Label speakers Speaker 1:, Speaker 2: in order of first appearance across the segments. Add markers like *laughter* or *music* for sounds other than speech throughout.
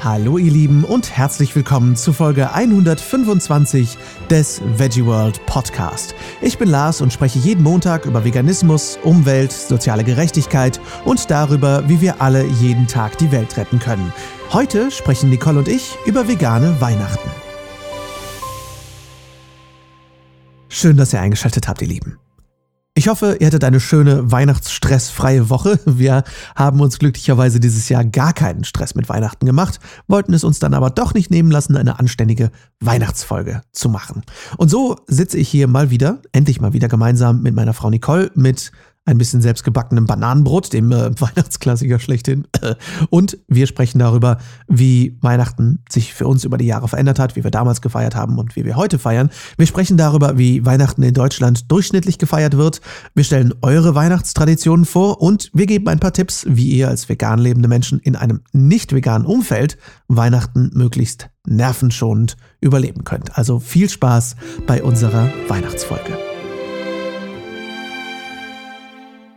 Speaker 1: Hallo ihr Lieben und herzlich willkommen zu Folge 125 des Veggie World Podcast. Ich bin Lars und spreche jeden Montag über Veganismus, Umwelt, soziale Gerechtigkeit und darüber, wie wir alle jeden Tag die Welt retten können. Heute sprechen Nicole und ich über vegane Weihnachten. Schön, dass ihr eingeschaltet habt, ihr Lieben. Ich hoffe, ihr hattet eine schöne weihnachtsstressfreie Woche. Wir haben uns glücklicherweise dieses Jahr gar keinen Stress mit Weihnachten gemacht, wollten es uns dann aber doch nicht nehmen lassen, eine anständige Weihnachtsfolge zu machen. Und so sitze ich hier mal wieder, endlich mal wieder gemeinsam mit meiner Frau Nicole, mit ein bisschen selbstgebackenem Bananenbrot, dem äh, *laughs* Weihnachtsklassiker schlechthin. *laughs* Und wir sprechen darüber, wie Weihnachten sich für uns über die Jahre verändert hat, wie wir damals gefeiert haben und wie wir heute feiern. Wir sprechen darüber, wie Weihnachten in Deutschland durchschnittlich gefeiert wird. Wir stellen eure Weihnachtstraditionen vor und wir geben ein paar Tipps, wie ihr als vegan lebende Menschen in einem nicht veganen Umfeld Weihnachten möglichst nervenschonend überleben könnt. Also viel Spaß bei unserer Weihnachtsfolge.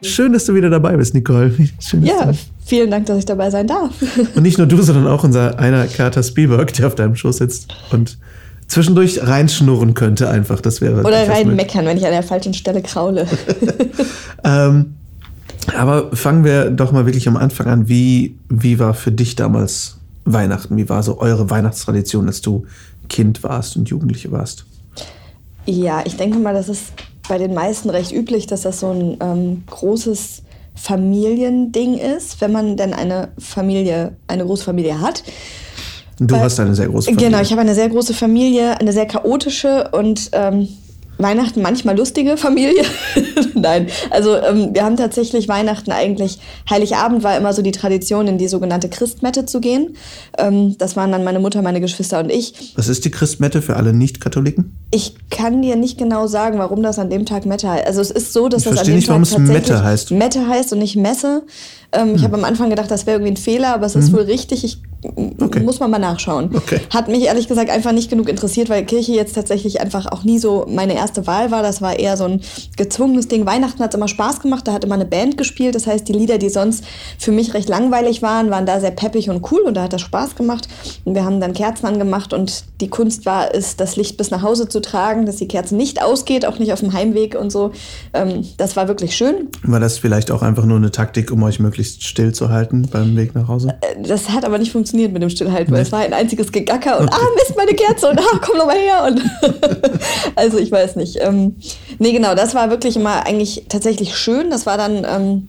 Speaker 1: Schön, dass du wieder dabei bist, Nicole. *laughs* Schön,
Speaker 2: ja, vielen Dank, dass ich dabei sein darf. *laughs*
Speaker 1: Und nicht nur du, sondern auch unser einer Kater Spielberg, der auf deinem Schoß sitzt und zwischendurch reinschnurren könnte einfach. Das wäre
Speaker 2: Oder reinmeckern, wenn ich an der falschen Stelle kraule. *laughs*
Speaker 1: ähm, aber fangen wir doch mal wirklich am Anfang an. Wie, wie war für dich damals Weihnachten? Wie war so eure Weihnachtstradition, als du Kind warst und Jugendliche warst?
Speaker 2: Ja, ich denke mal, das ist bei den meisten recht üblich, dass das so ein ähm, großes Familiending ist, wenn man denn eine Familie, eine große Familie hat.
Speaker 1: Du Weil, hast eine sehr große Familie.
Speaker 2: Genau, ich habe eine sehr große Familie, eine sehr chaotische und ähm, Weihnachten manchmal lustige Familie. *laughs* Nein, also ähm, wir haben tatsächlich Weihnachten eigentlich, Heiligabend war immer so die Tradition, in die sogenannte Christmette zu gehen. Ähm, das waren dann meine Mutter, meine Geschwister und ich.
Speaker 1: Was ist die Christmette für alle Nicht-Katholiken?
Speaker 2: Ich kann dir nicht genau sagen, warum das an dem Tag Mette heißt. Also es ist so, dass ich das an dem
Speaker 1: nicht,
Speaker 2: Tag
Speaker 1: warum es Mette heißt.
Speaker 2: Mette heißt und nicht Messe. Ähm, hm. Ich habe am Anfang gedacht, das wäre irgendwie ein Fehler, aber es ist hm. wohl richtig. Ich Okay. Muss man mal nachschauen. Okay. Hat mich ehrlich gesagt einfach nicht genug interessiert, weil Kirche jetzt tatsächlich einfach auch nie so meine erste Wahl war. Das war eher so ein gezwungenes Ding. Weihnachten hat immer Spaß gemacht, da hat immer eine Band gespielt. Das heißt, die Lieder, die sonst für mich recht langweilig waren, waren da sehr peppig und cool und da hat das Spaß gemacht. Und wir haben dann Kerzen angemacht und die Kunst war es, das Licht bis nach Hause zu tragen, dass die Kerze nicht ausgeht, auch nicht auf dem Heimweg und so. Ähm, das war wirklich schön.
Speaker 1: War das vielleicht auch einfach nur eine Taktik, um euch möglichst still zu halten beim Weg nach Hause?
Speaker 2: Äh, das hat aber nicht funktioniert funktioniert mit dem Stillhalten, weil es war ein einziges Gegacker und okay. ah, Mist, meine Kerze und ah, komm noch mal her. Und *laughs* also ich weiß nicht. Ähm, nee, genau, das war wirklich immer eigentlich tatsächlich schön. Das war dann ähm,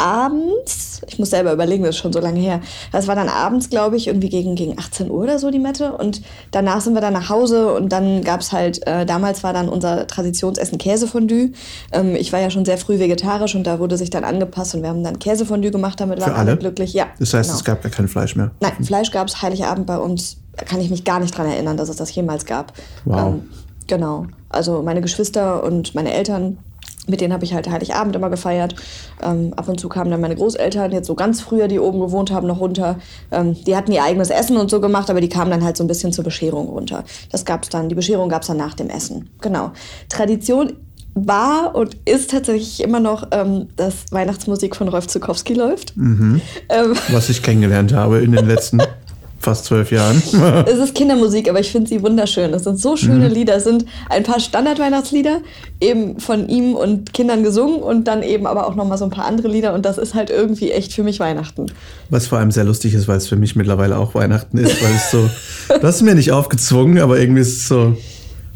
Speaker 2: abends, ich muss selber überlegen, das ist schon so lange her, das war dann abends, glaube ich, irgendwie gegen, gegen 18 Uhr oder so die Mette und danach sind wir dann nach Hause und dann gab es halt, äh, damals war dann unser Traditionsessen Käsefondue. Ähm, ich war ja schon sehr früh vegetarisch und da wurde sich dann angepasst und wir haben dann Käsefondue gemacht, damit waren alle glücklich. Ja,
Speaker 1: das heißt, genau. es gab gar kein Fleisch mehr?
Speaker 2: Nein, Fleisch gab es Heiligabend bei uns, da kann ich mich gar nicht dran erinnern, dass es das jemals gab.
Speaker 1: Wow. Ähm,
Speaker 2: genau, also meine Geschwister und meine Eltern mit denen habe ich halt Heiligabend immer gefeiert. Ähm, ab und zu kamen dann meine Großeltern, jetzt so ganz früher, die oben gewohnt haben, noch runter. Ähm, die hatten ihr eigenes Essen und so gemacht, aber die kamen dann halt so ein bisschen zur Bescherung runter. Das gab's dann, die Bescherung gab es dann nach dem Essen. Genau. Tradition war und ist tatsächlich immer noch, ähm, dass Weihnachtsmusik von Rolf Zukowski läuft.
Speaker 1: Mhm. Ähm, Was ich kennengelernt habe in den letzten *laughs* fast zwölf Jahren. *laughs*
Speaker 2: es ist Kindermusik, aber ich finde sie wunderschön. Es sind so schöne mhm. Lieder. Es sind ein paar Standard-Weihnachtslieder, eben von ihm und Kindern gesungen und dann eben aber auch nochmal so ein paar andere Lieder. Und das ist halt irgendwie echt für mich Weihnachten.
Speaker 1: Was vor allem sehr lustig ist, weil es für mich mittlerweile auch Weihnachten ist, weil es so, das ist mir nicht aufgezwungen, aber irgendwie ist es so.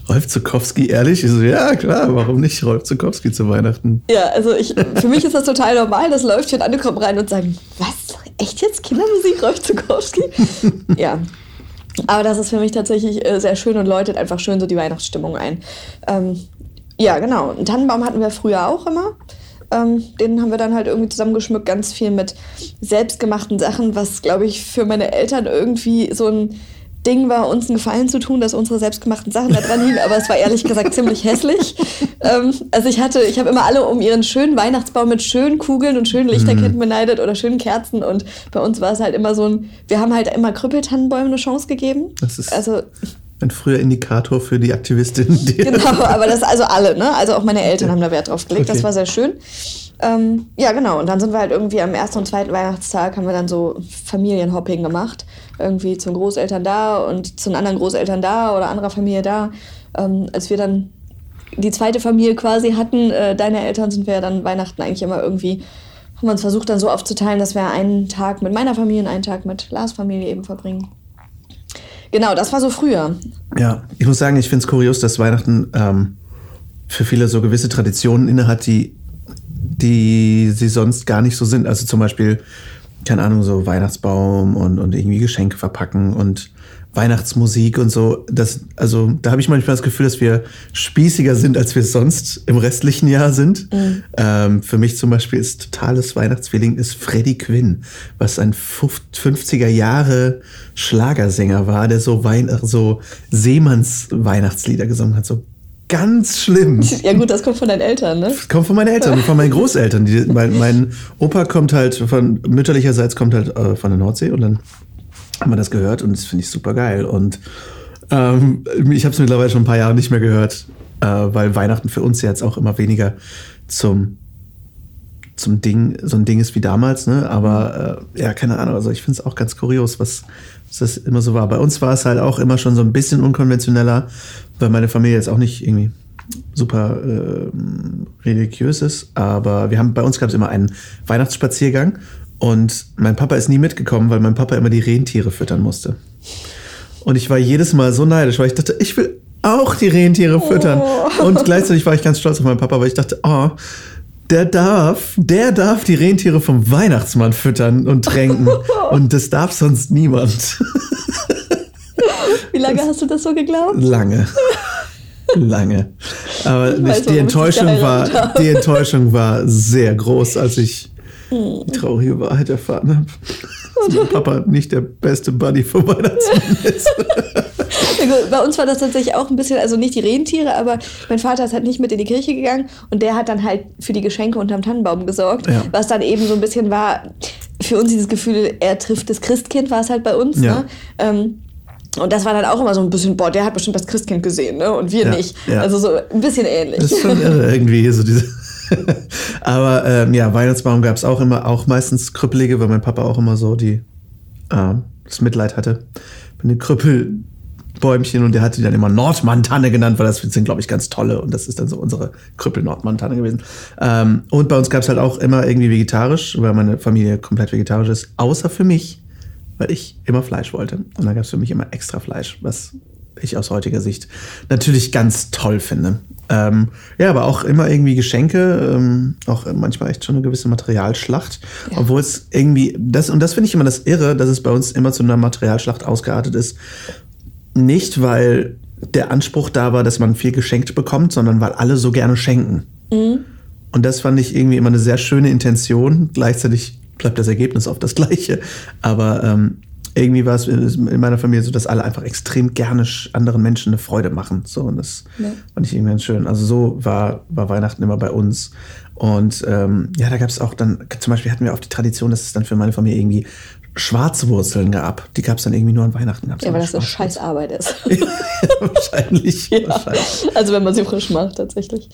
Speaker 1: Rolf Zukowski, ehrlich? Ich so, ja, klar, warum nicht Rolf Zukowski zu Weihnachten?
Speaker 2: Ja, also ich, für mich ist das total normal. Das läuft hier und andere kommen rein und sagen, was? Echt jetzt Kindermusik, Rolf Zukowski? *laughs* ja. Aber das ist für mich tatsächlich äh, sehr schön und läutet einfach schön so die Weihnachtsstimmung ein. Ähm, ja, genau. Einen Tannenbaum hatten wir früher auch immer. Ähm, den haben wir dann halt irgendwie zusammengeschmückt, ganz viel mit selbstgemachten Sachen, was, glaube ich, für meine Eltern irgendwie so ein Ding war, uns einen Gefallen zu tun, dass unsere selbstgemachten Sachen da dran hingen, aber es war ehrlich gesagt ziemlich hässlich. *laughs* Ähm, also ich hatte, ich habe immer alle um ihren schönen Weihnachtsbaum mit schönen Kugeln und schönen Lichterketten mhm. beneidet oder schönen Kerzen und bei uns war es halt immer so ein, wir haben halt immer Krüppeltannenbäumen eine Chance gegeben.
Speaker 1: Das ist
Speaker 2: also
Speaker 1: ein früher Indikator für die Aktivistin. Die *laughs*
Speaker 2: genau, aber das also alle, ne? Also auch meine Eltern haben da Wert drauf gelegt. Okay. Das war sehr schön. Ähm, ja, genau. Und dann sind wir halt irgendwie am ersten und zweiten Weihnachtstag haben wir dann so Familienhopping gemacht. Irgendwie zum Großeltern da und zu anderen Großeltern da oder anderer Familie da. Ähm, als wir dann die zweite Familie quasi hatten, äh, deine Eltern, sind wir ja dann Weihnachten eigentlich immer irgendwie, haben wir uns versucht dann so aufzuteilen, dass wir einen Tag mit meiner Familie und einen Tag mit Lars Familie eben verbringen. Genau, das war so früher.
Speaker 1: Ja, ich muss sagen, ich finde es kurios, dass Weihnachten ähm, für viele so gewisse Traditionen innehat, die, die sie sonst gar nicht so sind. Also zum Beispiel, keine Ahnung, so Weihnachtsbaum und, und irgendwie Geschenke verpacken und Weihnachtsmusik und so. Das, also da habe ich manchmal das Gefühl, dass wir spießiger sind, als wir sonst im restlichen Jahr sind. Mhm. Ähm, für mich zum Beispiel ist totales Weihnachtsfeeling ist Freddie Quinn, was ein 50er Jahre Schlagersänger war, der so, Wein so Seemanns Weihnachtslieder gesungen hat. So ganz schlimm. *laughs*
Speaker 2: Ja gut, das kommt von deinen Eltern, ne? Das
Speaker 1: kommt von meinen Eltern und von meinen Großeltern. Die, mein, mein, Opa kommt halt von mütterlicherseits kommt halt äh, von der Nordsee und dann haben wir das gehört und das finde ich super geil. Und ähm, ich habe es mittlerweile schon ein paar Jahre nicht mehr gehört, äh, weil Weihnachten für uns jetzt auch immer weniger zum zum Ding, so ein Ding ist wie damals, ne? Aber äh, ja, keine Ahnung. Also ich finde es auch ganz kurios, was, was das immer so war. Bei uns war es halt auch immer schon so ein bisschen unkonventioneller, weil meine Familie jetzt auch nicht irgendwie super äh, religiös ist. Aber wir haben bei uns gab es immer einen Weihnachtsspaziergang und mein Papa ist nie mitgekommen, weil mein Papa immer die Rentiere füttern musste. Und ich war jedes Mal so neidisch, weil ich dachte, ich will auch die Rentiere füttern. Oh. Und gleichzeitig war ich ganz stolz auf meinen Papa, weil ich dachte, oh, der darf, der darf die Rentiere vom Weihnachtsmann füttern und tränken. *laughs* und das darf sonst niemand.
Speaker 2: Wie lange hast du das so geglaubt?
Speaker 1: Lange. Lange. Aber weiß, die Enttäuschung war, die Enttäuschung war sehr groß, als ich die traurige Wahrheit erfahren habe, dass mein Papa nicht der beste Buddy vom Weihnachtsmann ist. *laughs*
Speaker 2: Bei uns war das tatsächlich auch ein bisschen, also nicht die Rentiere, aber mein Vater ist halt nicht mit in die Kirche gegangen und der hat dann halt für die Geschenke unterm Tannenbaum gesorgt, ja. was dann eben so ein bisschen war, für uns dieses Gefühl, er trifft das Christkind, war es halt bei uns. Ja. Ne? Ähm, und das war dann auch immer so ein bisschen, boah, der hat bestimmt das Christkind gesehen, ne? Und wir ja, nicht. Ja. Also so ein bisschen ähnlich.
Speaker 1: Das ist schon irre irgendwie, so diese *laughs* *laughs* Aber ähm, ja, Weihnachtsbaum gab es auch immer, auch meistens Krüppelige, weil mein Papa auch immer so die, äh, das Mitleid hatte mit den Krüppelbäumchen und der hatte die dann immer Nordmantanne genannt, weil das sind, glaube ich, ganz tolle und das ist dann so unsere Krüppel-Nordmantanne gewesen. Ähm, und bei uns gab es halt auch immer irgendwie vegetarisch, weil meine Familie komplett vegetarisch ist, außer für mich, weil ich immer Fleisch wollte. Und dann gab es für mich immer extra Fleisch, was ich aus heutiger Sicht natürlich ganz toll finde. Ähm, ja, aber auch immer irgendwie Geschenke, ähm, auch manchmal echt schon eine gewisse Materialschlacht. Ja. Obwohl es irgendwie, das, und das finde ich immer das Irre, dass es bei uns immer zu einer Materialschlacht ausgeartet ist. Nicht, weil der Anspruch da war, dass man viel geschenkt bekommt, sondern weil alle so gerne schenken. Mhm. Und das fand ich irgendwie immer eine sehr schöne Intention. Gleichzeitig bleibt das Ergebnis oft das gleiche. Aber ähm, irgendwie war es in meiner Familie so, dass alle einfach extrem gerne anderen Menschen eine Freude machen. So, und das ja. fand ich irgendwie ganz schön. Also so war, war Weihnachten immer bei uns. Und ähm, ja, da gab es auch dann, zum Beispiel hatten wir auch die Tradition, dass es dann für meine Familie irgendwie Schwarzwurzeln gab. Die gab es dann irgendwie nur an Weihnachten.
Speaker 2: ja, weil das so scheiß Arbeit ist. *laughs*
Speaker 1: wahrscheinlich, *laughs*
Speaker 2: ja. wahrscheinlich. Also wenn man sie frisch macht, tatsächlich.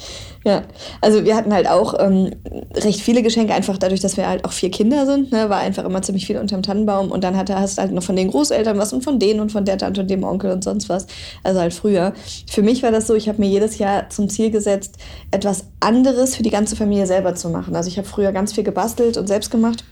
Speaker 2: Ja. Also wir hatten halt auch ähm, recht viele Geschenke, einfach dadurch, dass wir halt auch vier Kinder sind, ne, war einfach immer ziemlich viel unterm Tannenbaum. Und dann hatte, hast du halt noch von den Großeltern was und von denen und von der Tante und dem Onkel und sonst was. Also halt früher. Für mich war das so, ich habe mir jedes Jahr zum Ziel gesetzt, etwas anderes für die ganze Familie selber zu machen. Also ich habe früher ganz viel gebastelt und selbst gemacht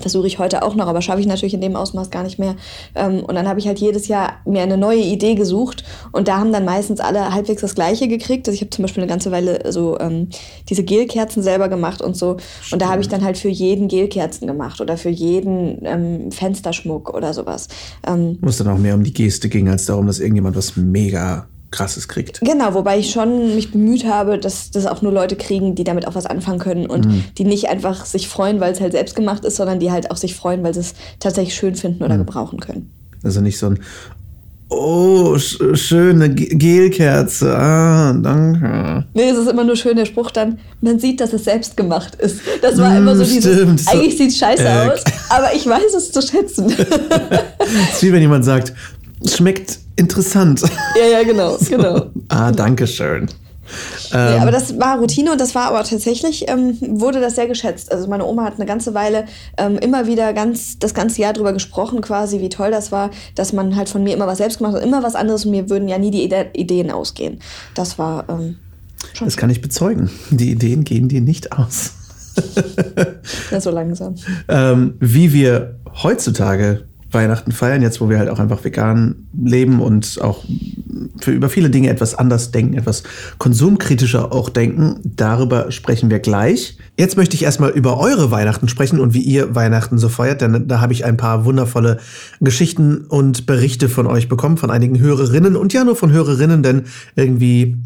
Speaker 2: versuche ich heute auch noch, aber schaffe ich natürlich in dem Ausmaß gar nicht mehr. Ähm, und dann habe ich halt jedes Jahr mir eine neue Idee gesucht und da haben dann meistens alle halbwegs das Gleiche gekriegt. Also ich habe zum Beispiel eine ganze Weile so ähm, diese Gelkerzen selber gemacht und so. Und da habe ich dann halt für jeden Gelkerzen gemacht oder für jeden ähm, Fensterschmuck oder sowas. Ähm,
Speaker 1: Wo es dann auch mehr um die Geste ging, als darum, dass irgendjemand was mega Krasses kriegt.
Speaker 2: Genau, wobei ich schon mich bemüht habe, dass das auch nur Leute kriegen, die damit auch was anfangen können und mhm. die nicht einfach sich freuen, weil es halt selbst gemacht ist, sondern die halt auch sich freuen, weil sie es tatsächlich schön finden oder mhm. gebrauchen können.
Speaker 1: Also nicht so ein Oh, sch schöne Gelkerze. Ah, danke.
Speaker 2: Nee, es ist immer nur schön der Spruch dann, man sieht, dass es selbst gemacht ist. Das war immer so dieses, Stimmt. eigentlich sieht es scheiße äh, aus, aber ich weiß es zu schätzen. *laughs*
Speaker 1: es ist wie wenn jemand sagt, schmeckt interessant.
Speaker 2: Ja, ja, genau, *laughs* genau.
Speaker 1: ah, danke schön.
Speaker 2: Nee, aber das war Routine und das war aber tatsächlich, ähm, wurde das sehr geschätzt. Also meine Oma hat eine ganze Weile ähm, immer wieder ganz das ganze Jahr darüber gesprochen, quasi, wie toll das war, dass man halt von mir immer was selbst gemacht hat, immer was anderes und mir würden ja nie die Ide Ideen ausgehen. Das war ähm,
Speaker 1: schon. Das kann ich bezeugen. Die Ideen gehen dir nicht aus. *laughs*
Speaker 2: ja, so langsam.
Speaker 1: Ähm, wie wir heutzutage Weihnachten feiern, jetzt wo wir halt auch einfach vegan leben und auch für über viele Dinge etwas anders denken, etwas konsumkritischer auch denken. Darüber sprechen wir gleich. Jetzt möchte ich erstmal über eure Weihnachten sprechen und wie ihr Weihnachten so feiert, denn da habe ich ein paar wundervolle Geschichten und Berichte von euch bekommen, von einigen Hörerinnen und ja nur von Hörerinnen, denn irgendwie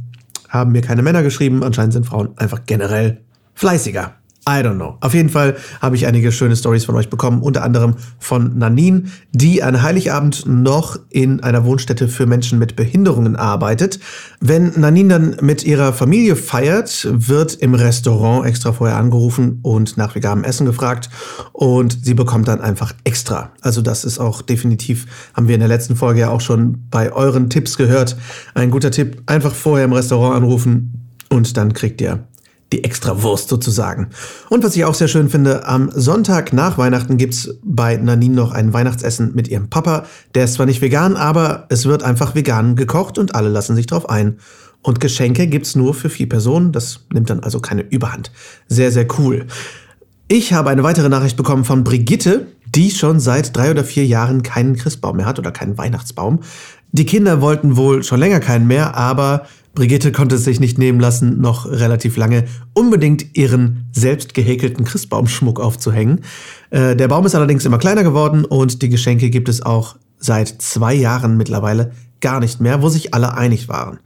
Speaker 1: haben mir keine Männer geschrieben. Anscheinend sind Frauen einfach generell fleißiger. I don't know. Auf jeden Fall habe ich einige schöne Stories von euch bekommen, unter anderem von Nanin, die an Heiligabend noch in einer Wohnstätte für Menschen mit Behinderungen arbeitet. Wenn Nanin dann mit ihrer Familie feiert, wird im Restaurant extra vorher angerufen und nach veganem Essen gefragt und sie bekommt dann einfach extra. Also das ist auch definitiv, haben wir in der letzten Folge ja auch schon bei euren Tipps gehört. Ein guter Tipp, einfach vorher im Restaurant anrufen und dann kriegt ihr die extra Wurst sozusagen. Und was ich auch sehr schön finde, am Sonntag nach Weihnachten gibt's bei Nanine noch ein Weihnachtsessen mit ihrem Papa. Der ist zwar nicht vegan, aber es wird einfach vegan gekocht und alle lassen sich drauf ein. Und Geschenke gibt's nur für vier Personen, das nimmt dann also keine Überhand. Sehr, sehr cool. Ich habe eine weitere Nachricht bekommen von Brigitte, die schon seit drei oder vier Jahren keinen Christbaum mehr hat oder keinen Weihnachtsbaum. Die Kinder wollten wohl schon länger keinen mehr, aber Brigitte konnte es sich nicht nehmen lassen, noch relativ lange unbedingt ihren selbst gehäkelten Christbaumschmuck aufzuhängen. Äh, der Baum ist allerdings immer kleiner geworden und die Geschenke gibt es auch seit zwei Jahren mittlerweile gar nicht mehr, wo sich alle einig waren.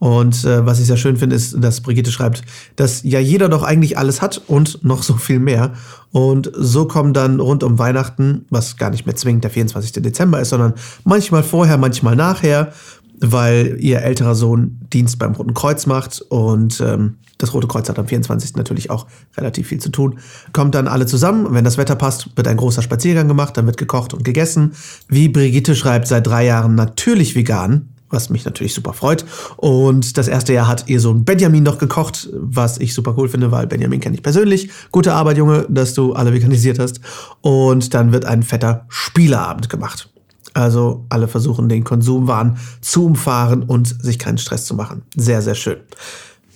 Speaker 1: Und äh, was ich sehr schön finde, ist, dass Brigitte schreibt, dass ja jeder doch eigentlich alles hat und noch so viel mehr. Und so kommen dann rund um Weihnachten, was gar nicht mehr zwingend der 24. Dezember ist, sondern manchmal vorher, manchmal nachher, weil ihr älterer Sohn Dienst beim Roten Kreuz macht und ähm, das Rote Kreuz hat am 24. natürlich auch relativ viel zu tun. Kommt dann alle zusammen, wenn das Wetter passt, wird ein großer Spaziergang gemacht, dann wird gekocht und gegessen. Wie Brigitte schreibt, seit drei Jahren natürlich vegan, was mich natürlich super freut. Und das erste Jahr hat ihr Sohn Benjamin noch gekocht, was ich super cool finde, weil Benjamin kenne ich persönlich. Gute Arbeit, Junge, dass du alle veganisiert hast. Und dann wird ein fetter Spieleabend gemacht. Also alle versuchen den Konsumwahn zu umfahren und sich keinen Stress zu machen. Sehr, sehr schön.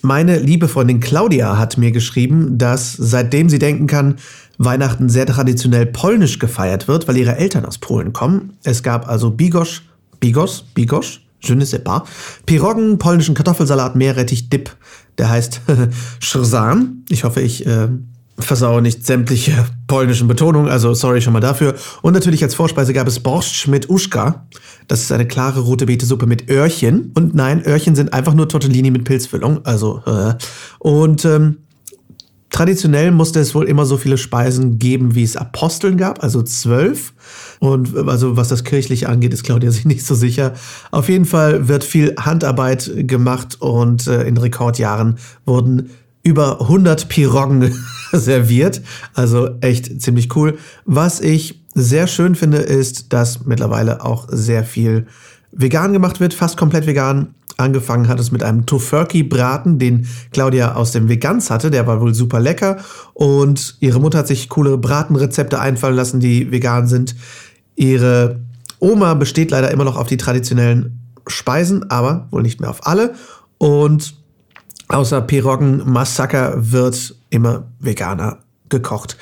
Speaker 1: Meine liebe Freundin Claudia hat mir geschrieben, dass seitdem sie denken kann, Weihnachten sehr traditionell polnisch gefeiert wird, weil ihre Eltern aus Polen kommen. Es gab also Bigosch, Bigos, Bigosch, je ne sais pas, Piroggen, polnischen Kartoffelsalat, Meerrettich, Dip, der heißt *laughs* Schrzan. Ich hoffe, ich äh, versaue nicht sämtliche polnischen Betonungen, also sorry schon mal dafür. Und natürlich als Vorspeise gab es Borscht mit Uschka. Das ist eine klare rote Betesuppe mit Öhrchen. Und nein, Öhrchen sind einfach nur Tortellini mit Pilzfüllung. Also, äh. Und ähm, traditionell musste es wohl immer so viele Speisen geben, wie es Aposteln gab, also zwölf. Und also was das kirchliche angeht, ist Claudia sich *laughs* nicht so sicher. Auf jeden Fall wird viel Handarbeit gemacht und äh, in Rekordjahren wurden über 100 Piroggen *laughs* serviert. Also echt ziemlich cool. Was ich sehr schön finde, ist, dass mittlerweile auch sehr viel vegan gemacht wird, fast komplett vegan. Angefangen hat es mit einem Tofurkey-Braten, den Claudia aus dem Veganz hatte. Der war wohl super lecker. Und ihre Mutter hat sich coole Bratenrezepte einfallen lassen, die vegan sind. Ihre Oma besteht leider immer noch auf die traditionellen Speisen, aber wohl nicht mehr auf alle. Und Außer Piroggen Massaker wird immer veganer gekocht.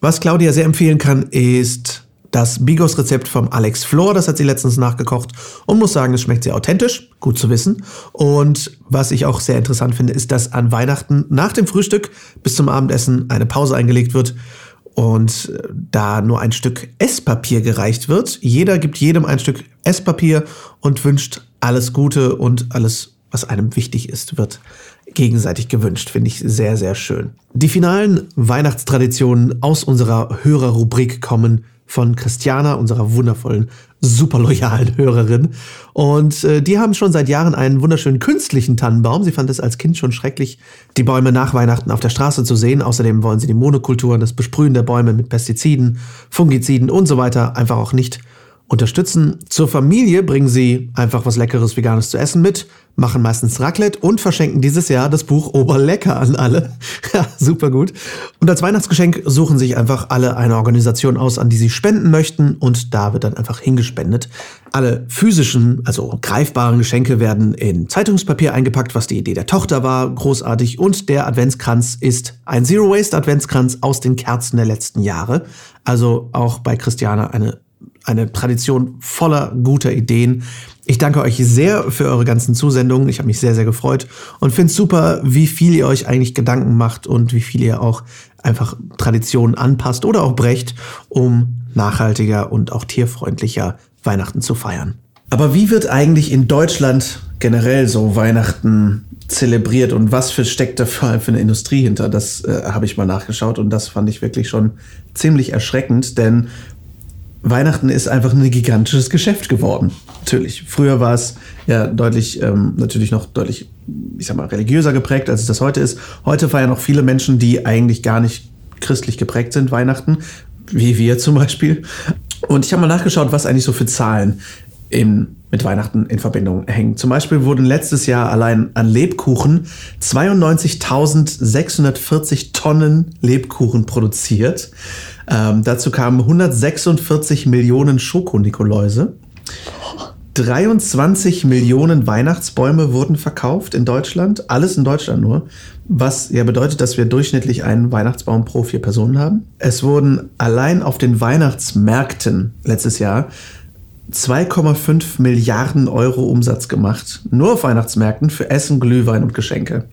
Speaker 1: Was Claudia sehr empfehlen kann, ist das Bigos-Rezept vom Alex Flor. Das hat sie letztens nachgekocht und muss sagen, es schmeckt sehr authentisch. Gut zu wissen. Und was ich auch sehr interessant finde, ist, dass an Weihnachten nach dem Frühstück bis zum Abendessen eine Pause eingelegt wird und äh, da nur ein Stück Esspapier gereicht wird. Jeder gibt jedem ein Stück Esspapier und wünscht alles Gute und alles was einem wichtig ist, wird gegenseitig gewünscht. Finde ich sehr, sehr schön. Die finalen Weihnachtstraditionen aus unserer Hörerrubrik kommen von Christiana, unserer wundervollen, super loyalen Hörerin. Und äh, die haben schon seit Jahren einen wunderschönen künstlichen Tannenbaum. Sie fand es als Kind schon schrecklich, die Bäume nach Weihnachten auf der Straße zu sehen. Außerdem wollen sie die Monokulturen, das Besprühen der Bäume mit Pestiziden, Fungiziden und so weiter einfach auch nicht unterstützen. Zur Familie bringen sie einfach was Leckeres Veganes zu essen mit, machen meistens Raclette und verschenken dieses Jahr das Buch Oberlecker an alle. *laughs* ja, super gut. Und als Weihnachtsgeschenk suchen sich einfach alle eine Organisation aus, an die sie spenden möchten und da wird dann einfach hingespendet. Alle physischen, also greifbaren Geschenke werden in Zeitungspapier eingepackt, was die Idee der Tochter war, großartig. Und der Adventskranz ist ein Zero Waste Adventskranz aus den Kerzen der letzten Jahre. Also auch bei Christiane eine eine Tradition voller guter Ideen. Ich danke euch sehr für eure ganzen Zusendungen. Ich habe mich sehr, sehr gefreut und finde es super, wie viel ihr euch eigentlich Gedanken macht und wie viel ihr auch einfach Traditionen anpasst oder auch brecht, um nachhaltiger und auch tierfreundlicher Weihnachten zu feiern. Aber wie wird eigentlich in Deutschland generell so Weihnachten zelebriert und was für steckt da vor allem für eine Industrie hinter? Das äh, habe ich mal nachgeschaut und das fand ich wirklich schon ziemlich erschreckend, denn Weihnachten ist einfach ein gigantisches Geschäft geworden. Natürlich. Früher war es ja deutlich, ähm, natürlich noch deutlich, ich sag mal, religiöser geprägt, als es das heute ist. Heute feiern auch viele Menschen, die eigentlich gar nicht christlich geprägt sind, Weihnachten, wie wir zum Beispiel. Und ich habe mal nachgeschaut, was eigentlich so für Zahlen in, mit Weihnachten in Verbindung hängen. Zum Beispiel wurden letztes Jahr allein an Lebkuchen 92.640 Tonnen Lebkuchen produziert. Ähm, dazu kamen 146 Millionen Schokonikoläuse. 23 Millionen Weihnachtsbäume wurden verkauft in Deutschland. Alles in Deutschland nur. Was ja bedeutet, dass wir durchschnittlich einen Weihnachtsbaum pro vier Personen haben. Es wurden allein auf den Weihnachtsmärkten letztes Jahr 2,5 Milliarden Euro Umsatz gemacht. Nur auf Weihnachtsmärkten für Essen, Glühwein und Geschenke.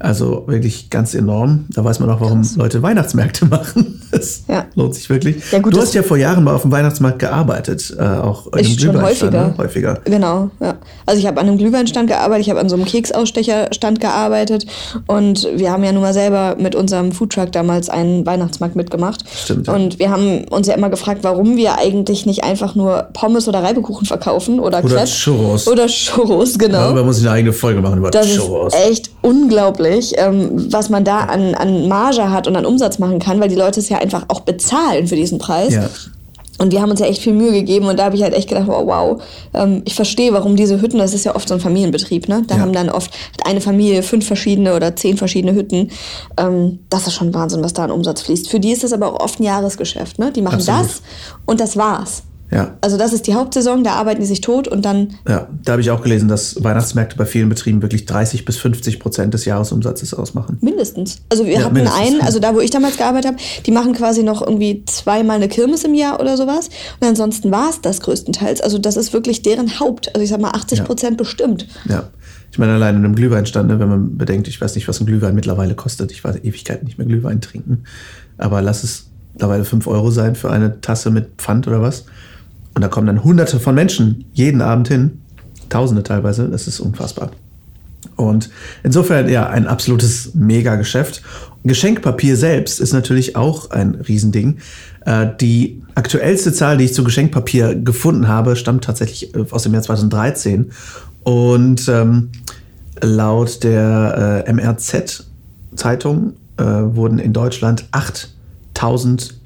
Speaker 1: Also wirklich ganz enorm. Da weiß man auch, warum Krass. Leute Weihnachtsmärkte *laughs* machen. Das ja. lohnt sich wirklich. Ja, gut, du hast ja vor Jahren mal auf dem Weihnachtsmarkt gearbeitet, äh, auch
Speaker 2: in einem Glühweinstand. Häufiger. Ne? häufiger. Genau, ja. Also ich habe an einem Glühweinstand gearbeitet, ich habe an so einem Keksausstecherstand gearbeitet und wir haben ja nun mal selber mit unserem Foodtruck damals einen Weihnachtsmarkt mitgemacht. Stimmt. Ja. Und wir haben uns ja immer gefragt, warum wir eigentlich nicht einfach nur Pommes oder Reibekuchen verkaufen oder
Speaker 1: Oder Churros.
Speaker 2: Oder Churros, genau.
Speaker 1: Darüber muss ich eine eigene Folge machen über
Speaker 2: das
Speaker 1: Churros.
Speaker 2: Ist echt unglaublich unglaublich, ähm, was man da an, an Marge hat und an Umsatz machen kann, weil die Leute es ja einfach auch bezahlen für diesen Preis. Ja. Und wir haben uns ja echt viel Mühe gegeben und da habe ich halt echt gedacht, wow, wow, ähm, ich verstehe, warum diese Hütten, das ist ja oft so ein Familienbetrieb, ne? Da ja. haben dann oft eine Familie fünf verschiedene oder zehn verschiedene Hütten. Ähm, das ist schon Wahnsinn, was da an Umsatz fließt. Für die ist das aber auch oft ein Jahresgeschäft, ne? Die machen Absolut. das und das war's. Ja. Also das ist die Hauptsaison, da arbeiten die sich tot und dann.
Speaker 1: Ja, da habe ich auch gelesen, dass Weihnachtsmärkte bei vielen Betrieben wirklich 30 bis 50 Prozent des Jahresumsatzes ausmachen.
Speaker 2: Mindestens. Also wir ja, hatten mindestens. einen, also da, wo ich damals gearbeitet habe, die machen quasi noch irgendwie zweimal eine Kirmes im Jahr oder sowas. Und ansonsten war es das größtenteils. Also das ist wirklich deren Haupt. Also ich sag mal 80 Prozent ja. bestimmt.
Speaker 1: Ja. Ich meine, allein in einem Glühweinstand, ne, wenn man bedenkt, ich weiß nicht, was ein Glühwein mittlerweile kostet. Ich war Ewigkeiten nicht mehr Glühwein trinken. Aber lass es mittlerweile 5 Euro sein für eine Tasse mit Pfand oder was. Und da kommen dann hunderte von Menschen jeden Abend hin. Tausende teilweise. Das ist unfassbar. Und insofern ja ein absolutes Mega-Geschäft. Geschenkpapier selbst ist natürlich auch ein Riesending. Äh, die aktuellste Zahl, die ich zu Geschenkpapier gefunden habe, stammt tatsächlich äh, aus dem Jahr 2013. Und ähm, laut der äh, MRZ-Zeitung äh, wurden in Deutschland 8000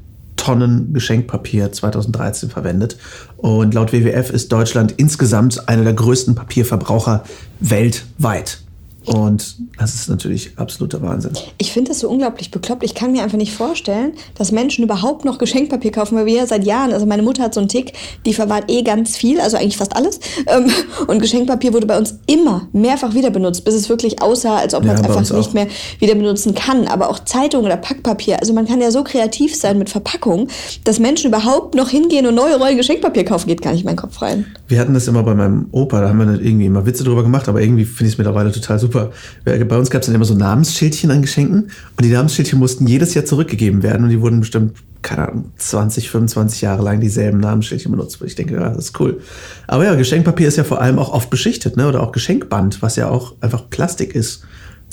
Speaker 1: Tonnen Geschenkpapier 2013 verwendet. Und laut WWF ist Deutschland insgesamt einer der größten Papierverbraucher weltweit. Und das ist natürlich absoluter Wahnsinn.
Speaker 2: Ich finde das so unglaublich bekloppt. Ich kann mir einfach nicht vorstellen, dass Menschen überhaupt noch *laughs* Geschenkpapier kaufen, weil wir ja seit Jahren, also meine Mutter hat so einen Tick, die verwahrt eh ganz viel, also eigentlich fast alles. Ähm, und Geschenkpapier wurde bei uns immer mehrfach wieder benutzt, bis es wirklich aussah, als ob man es einfach nicht mehr wieder benutzen kann. Aber auch Zeitung oder Packpapier. Also man kann ja so kreativ sein mit Verpackung, dass Menschen überhaupt noch hingehen und neue Rollen Geschenkpapier kaufen, geht gar nicht mein Kopf rein.
Speaker 1: Wir hatten das immer bei meinem Opa, da haben wir irgendwie immer Witze drüber gemacht, aber irgendwie finde ich es mittlerweile total super. Bei uns gab es dann immer so Namensschildchen an Geschenken und die Namensschildchen mussten jedes Jahr zurückgegeben werden und die wurden bestimmt, keine Ahnung, 20, 25 Jahre lang dieselben Namensschildchen benutzt. Ich denke, ja, das ist cool. Aber ja, Geschenkpapier ist ja vor allem auch oft beschichtet, ne? Oder auch Geschenkband, was ja auch einfach Plastik ist.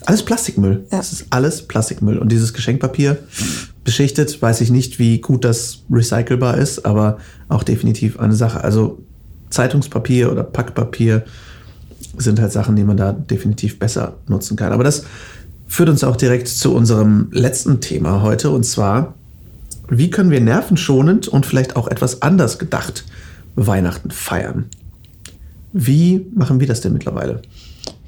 Speaker 1: Alles Plastikmüll. Ja. Das ist alles Plastikmüll. Und dieses Geschenkpapier beschichtet, weiß ich nicht, wie gut das recycelbar ist, aber auch definitiv eine Sache. Also Zeitungspapier oder Packpapier sind halt Sachen, die man da definitiv besser nutzen kann. Aber das führt uns auch direkt zu unserem letzten Thema heute und zwar, wie können wir nervenschonend und vielleicht auch etwas anders gedacht Weihnachten feiern. Wie machen wir das denn mittlerweile?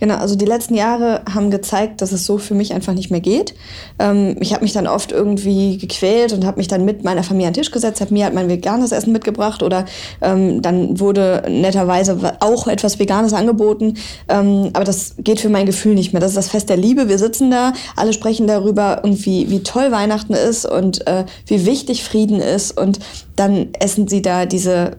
Speaker 2: Genau, also die letzten Jahre haben gezeigt, dass es so für mich einfach nicht mehr geht. Ähm, ich habe mich dann oft irgendwie gequält und habe mich dann mit meiner Familie an den Tisch gesetzt, habe mir halt mein veganes Essen mitgebracht oder ähm, dann wurde netterweise auch etwas Veganes angeboten. Ähm, aber das geht für mein Gefühl nicht mehr. Das ist das Fest der Liebe. Wir sitzen da, alle sprechen darüber, irgendwie, wie toll Weihnachten ist und äh, wie wichtig Frieden ist. Und dann essen sie da diese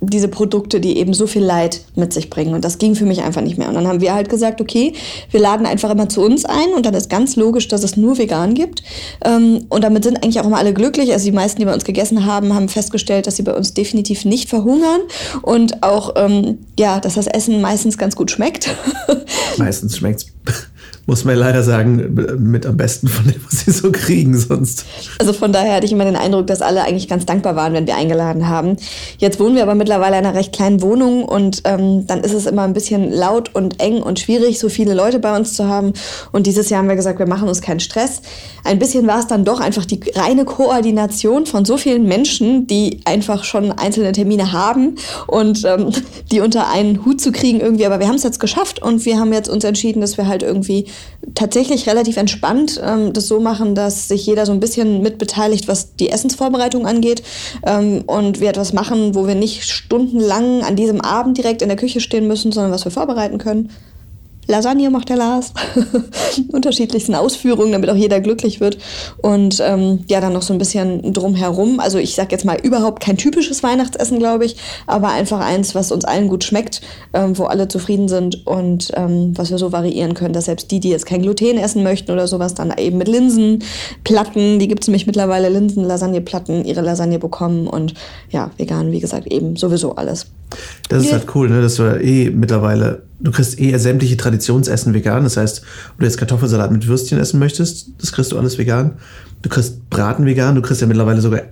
Speaker 2: diese Produkte, die eben so viel Leid mit sich bringen. Und das ging für mich einfach nicht mehr. Und dann haben wir halt gesagt, okay, wir laden einfach immer zu uns ein und dann ist ganz logisch, dass es nur vegan gibt. Ähm, und damit sind eigentlich auch immer alle glücklich. Also die meisten, die bei uns gegessen haben, haben festgestellt, dass sie bei uns definitiv nicht verhungern und auch, ähm, ja, dass das Essen meistens ganz gut schmeckt. *laughs*
Speaker 1: Meistens schmeckt es muss man leider sagen, mit am besten von dem, was sie so kriegen sonst.
Speaker 2: Also von daher hatte ich immer den Eindruck, dass alle eigentlich ganz dankbar waren, wenn wir eingeladen haben. Jetzt wohnen wir aber mittlerweile in einer recht kleinen Wohnung und ähm, dann ist es immer ein bisschen laut und eng und schwierig, so viele Leute bei uns zu haben. Und dieses Jahr haben wir gesagt, wir machen uns keinen Stress. Ein bisschen war es dann doch einfach die reine Koordination von so vielen Menschen, die einfach schon einzelne Termine haben und ähm, die unter einen Hut zu kriegen irgendwie. Aber wir haben es jetzt geschafft und wir haben jetzt uns entschieden, dass wir halt irgendwie tatsächlich relativ entspannt ähm, das so machen, dass sich jeder so ein bisschen mitbeteiligt, was die Essensvorbereitung angeht ähm, und wir etwas machen, wo wir nicht stundenlang an diesem Abend direkt in der Küche stehen müssen, sondern was wir vorbereiten können. Lasagne macht der Lars. *laughs* Unterschiedlichsten Ausführungen, damit auch jeder glücklich wird. Und ähm, ja, dann noch so ein bisschen drumherum. Also ich sag jetzt mal überhaupt kein typisches Weihnachtsessen, glaube ich, aber einfach eins, was uns allen gut schmeckt, ähm, wo alle zufrieden sind und ähm, was wir so variieren können, dass selbst die, die jetzt kein Gluten essen möchten oder sowas, dann eben mit Linsenplatten, die gibt es nämlich mittlerweile, Linsen-Lasagneplatten, ihre Lasagne bekommen und ja, vegan, wie gesagt, eben sowieso alles.
Speaker 1: Das ist halt cool, ne, dass du eh mittlerweile du kriegst eh sämtliche Traditionsessen vegan. Das heißt, wenn du jetzt Kartoffelsalat mit Würstchen essen möchtest, das kriegst du alles vegan. Du kriegst Braten vegan, du kriegst ja mittlerweile sogar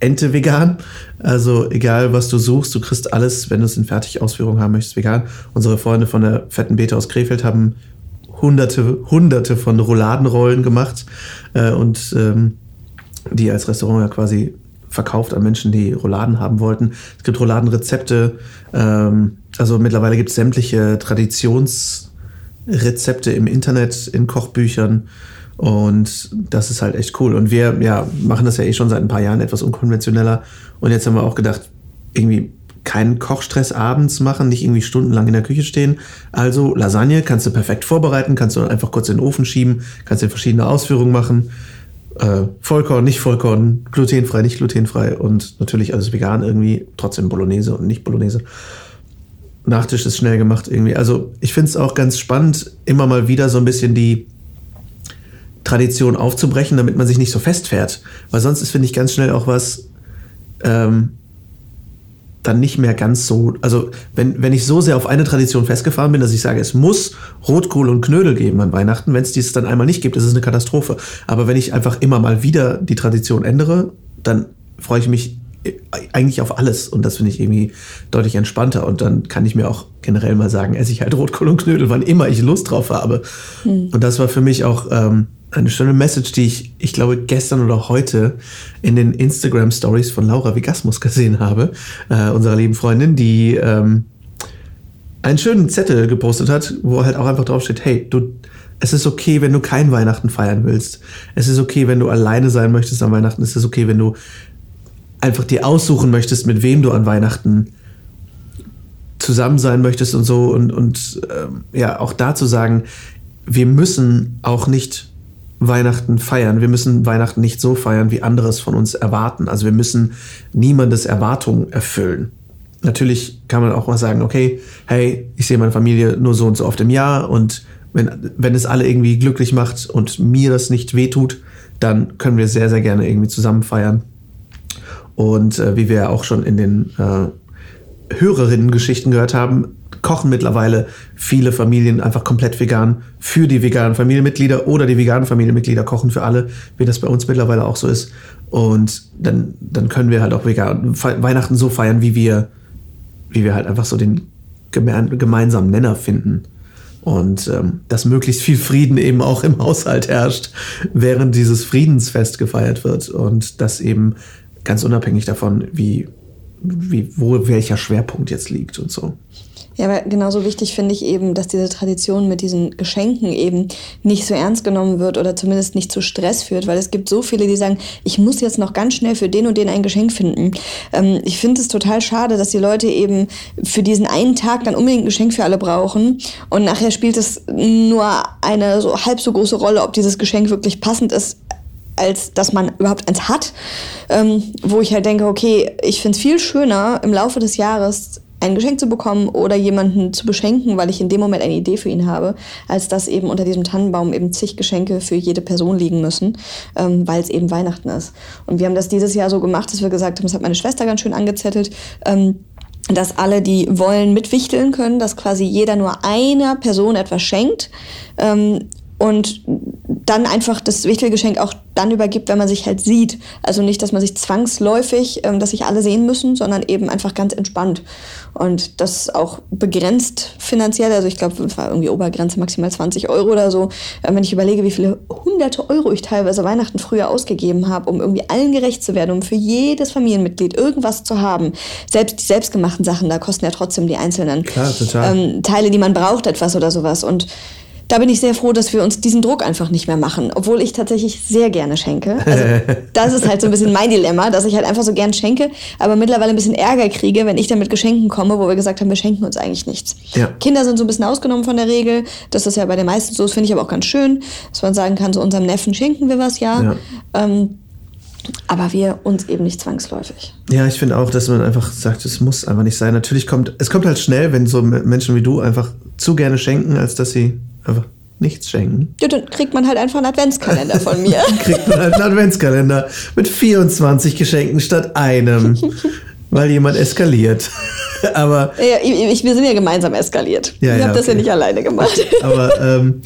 Speaker 1: Ente vegan. Also egal, was du suchst, du kriegst alles, wenn du es in Fertigausführung haben möchtest, vegan. Unsere Freunde von der Fetten Bete aus Krefeld haben hunderte, hunderte von Rouladenrollen gemacht äh, und ähm, die als Restaurant ja quasi verkauft an Menschen, die Rouladen haben wollten. Es gibt Rouladenrezepte, ähm, also mittlerweile gibt es sämtliche Traditionsrezepte im Internet, in Kochbüchern. Und das ist halt echt cool. Und wir ja, machen das ja eh schon seit ein paar Jahren etwas unkonventioneller. Und jetzt haben wir auch gedacht, irgendwie keinen Kochstress abends machen, nicht irgendwie stundenlang in der Küche stehen. Also Lasagne kannst du perfekt vorbereiten, kannst du einfach kurz in den Ofen schieben, kannst du verschiedene Ausführungen machen. Äh, Vollkorn, nicht Vollkorn, glutenfrei, nicht glutenfrei und natürlich alles vegan irgendwie, trotzdem Bolognese und nicht Bolognese. Nachtisch ist schnell gemacht irgendwie. Also ich finde es auch ganz spannend, immer mal wieder so ein bisschen die Tradition aufzubrechen, damit man sich nicht so festfährt. Weil sonst ist, finde ich, ganz schnell auch was ähm, dann nicht mehr ganz so. Also wenn, wenn ich so sehr auf eine Tradition festgefahren bin, dass ich sage, es muss Rotkohl und Knödel geben an Weihnachten, wenn es dies dann einmal nicht gibt, ist es eine Katastrophe. Aber wenn ich einfach immer mal wieder die Tradition ändere, dann freue ich mich eigentlich auf alles und das finde ich irgendwie deutlich entspannter und dann kann ich mir auch generell mal sagen, esse ich halt Rotkohl und Knödel, wann immer ich Lust drauf habe. Mhm. Und das war für mich auch ähm, eine schöne Message, die ich, ich glaube, gestern oder heute in den Instagram Stories von Laura Vigasmus gesehen habe, äh, unserer lieben Freundin, die ähm, einen schönen Zettel gepostet hat, wo halt auch einfach draufsteht, hey, du, es ist okay, wenn du kein Weihnachten feiern willst. Es ist okay, wenn du alleine sein möchtest an Weihnachten. Es ist okay, wenn du einfach dir aussuchen möchtest, mit wem du an Weihnachten zusammen sein möchtest und so und, und ähm, ja, auch da zu sagen, wir müssen auch nicht Weihnachten feiern. Wir müssen Weihnachten nicht so feiern, wie andere es von uns erwarten. Also wir müssen niemandes Erwartungen erfüllen. Natürlich kann man auch mal sagen, okay, hey, ich sehe meine Familie nur so und so oft im Jahr und wenn, wenn es alle irgendwie glücklich macht und mir das nicht wehtut, dann können wir sehr, sehr gerne irgendwie zusammen feiern. Und äh, wie wir auch schon in den äh, Hörerinnen-Geschichten gehört haben, kochen mittlerweile viele Familien einfach komplett vegan für die veganen Familienmitglieder oder die veganen Familienmitglieder kochen für alle, wie das bei uns mittlerweile auch so ist. Und dann, dann können wir halt auch vegan Weihnachten so feiern, wie wir, wie wir halt einfach so den gemeinsamen Nenner finden. Und ähm, dass möglichst viel Frieden eben auch im Haushalt herrscht, während dieses Friedensfest gefeiert wird. Und das eben ganz unabhängig davon, wie wie, wo welcher Schwerpunkt jetzt liegt und so.
Speaker 2: Ja, aber genauso wichtig finde ich eben, dass diese Tradition mit diesen Geschenken eben nicht so ernst genommen wird oder zumindest nicht zu Stress führt, weil es gibt so viele, die sagen, ich muss jetzt noch ganz schnell für den und den ein Geschenk finden. Ähm, ich finde es total schade, dass die Leute eben für diesen einen Tag dann unbedingt ein Geschenk für alle brauchen und nachher spielt es nur eine so halb so große Rolle, ob dieses Geschenk wirklich passend ist als dass man überhaupt eins hat, ähm, wo ich halt denke, okay, ich finde es viel schöner, im Laufe des Jahres ein Geschenk zu bekommen oder jemanden zu beschenken, weil ich in dem Moment eine Idee für ihn habe, als dass eben unter diesem Tannenbaum eben zig Geschenke für jede Person liegen müssen, ähm, weil es eben Weihnachten ist. Und wir haben das dieses Jahr so gemacht, dass wir gesagt haben, das hat meine Schwester ganz schön angezettelt, ähm, dass alle, die wollen, mitwichteln können, dass quasi jeder nur einer Person etwas schenkt. Ähm, und dann einfach das Wichtelgeschenk auch dann übergibt, wenn man sich halt sieht. Also nicht, dass man sich zwangsläufig, ähm, dass sich alle sehen müssen, sondern eben einfach ganz entspannt. Und das auch begrenzt finanziell. Also ich glaube, es war irgendwie Obergrenze maximal 20 Euro oder so. Ähm, wenn ich überlege, wie viele hunderte Euro ich teilweise Weihnachten früher ausgegeben habe, um irgendwie allen gerecht zu werden, um für jedes Familienmitglied irgendwas zu haben. Selbst die selbstgemachten Sachen, da kosten ja trotzdem die einzelnen
Speaker 1: Klar, total.
Speaker 2: Ähm, Teile, die man braucht, etwas oder sowas. Und da bin ich sehr froh, dass wir uns diesen Druck einfach nicht mehr machen, obwohl ich tatsächlich sehr gerne schenke. Also *laughs* das ist halt so ein bisschen mein Dilemma, dass ich halt einfach so gern schenke, aber mittlerweile ein bisschen Ärger kriege, wenn ich dann mit Geschenken komme, wo wir gesagt haben, wir schenken uns eigentlich nichts.
Speaker 1: Ja.
Speaker 2: Kinder sind so ein bisschen ausgenommen von der Regel. Das ist ja bei den meisten so, das finde ich aber auch ganz schön, dass man sagen kann, so unserem Neffen schenken wir was, ja.
Speaker 1: Ja.
Speaker 2: Ähm, aber wir uns eben nicht zwangsläufig.
Speaker 1: Ja, ich finde auch, dass man einfach sagt, es muss einfach nicht sein. Natürlich kommt, es kommt halt schnell, wenn so Menschen wie du einfach zu gerne schenken, als dass sie einfach nichts schenken.
Speaker 2: Ja, dann kriegt man halt einfach einen Adventskalender von mir. *laughs*
Speaker 1: Kriegt man halt einen Adventskalender mit 24 Geschenken statt einem, *laughs* weil jemand eskaliert. *laughs* Aber
Speaker 2: ja, ich, wir sind ja gemeinsam eskaliert.
Speaker 1: Ja,
Speaker 2: ich
Speaker 1: ja,
Speaker 2: habe das ja
Speaker 1: okay.
Speaker 2: nicht alleine gemacht.
Speaker 1: aber ähm,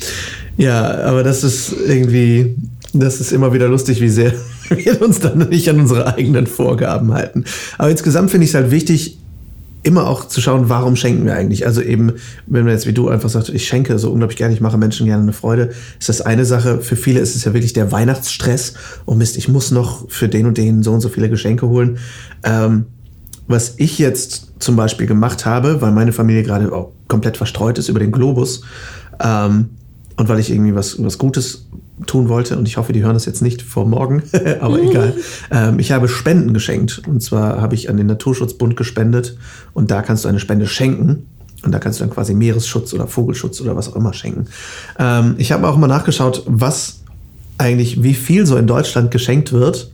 Speaker 1: ja, aber das ist irgendwie, das ist immer wieder lustig, wie sehr wir uns dann nicht an unsere eigenen Vorgaben halten. Aber insgesamt finde ich es halt wichtig, immer auch zu schauen, warum schenken wir eigentlich. Also eben, wenn man jetzt wie du einfach sagt, ich schenke so unglaublich gerne, ich mache Menschen gerne eine Freude, ist das eine Sache. Für viele ist es ja wirklich der Weihnachtsstress. Oh Mist, ich muss noch für den und den so und so viele Geschenke holen. Ähm, was ich jetzt zum Beispiel gemacht habe, weil meine Familie gerade auch komplett verstreut ist über den Globus ähm, und weil ich irgendwie was, was Gutes tun wollte und ich hoffe, die hören das jetzt nicht vor morgen, *laughs* aber egal. Ähm, ich habe Spenden geschenkt und zwar habe ich an den Naturschutzbund gespendet und da kannst du eine Spende schenken. Und da kannst du dann quasi Meeresschutz oder Vogelschutz oder was auch immer schenken. Ähm, ich habe auch mal nachgeschaut, was eigentlich, wie viel so in Deutschland geschenkt wird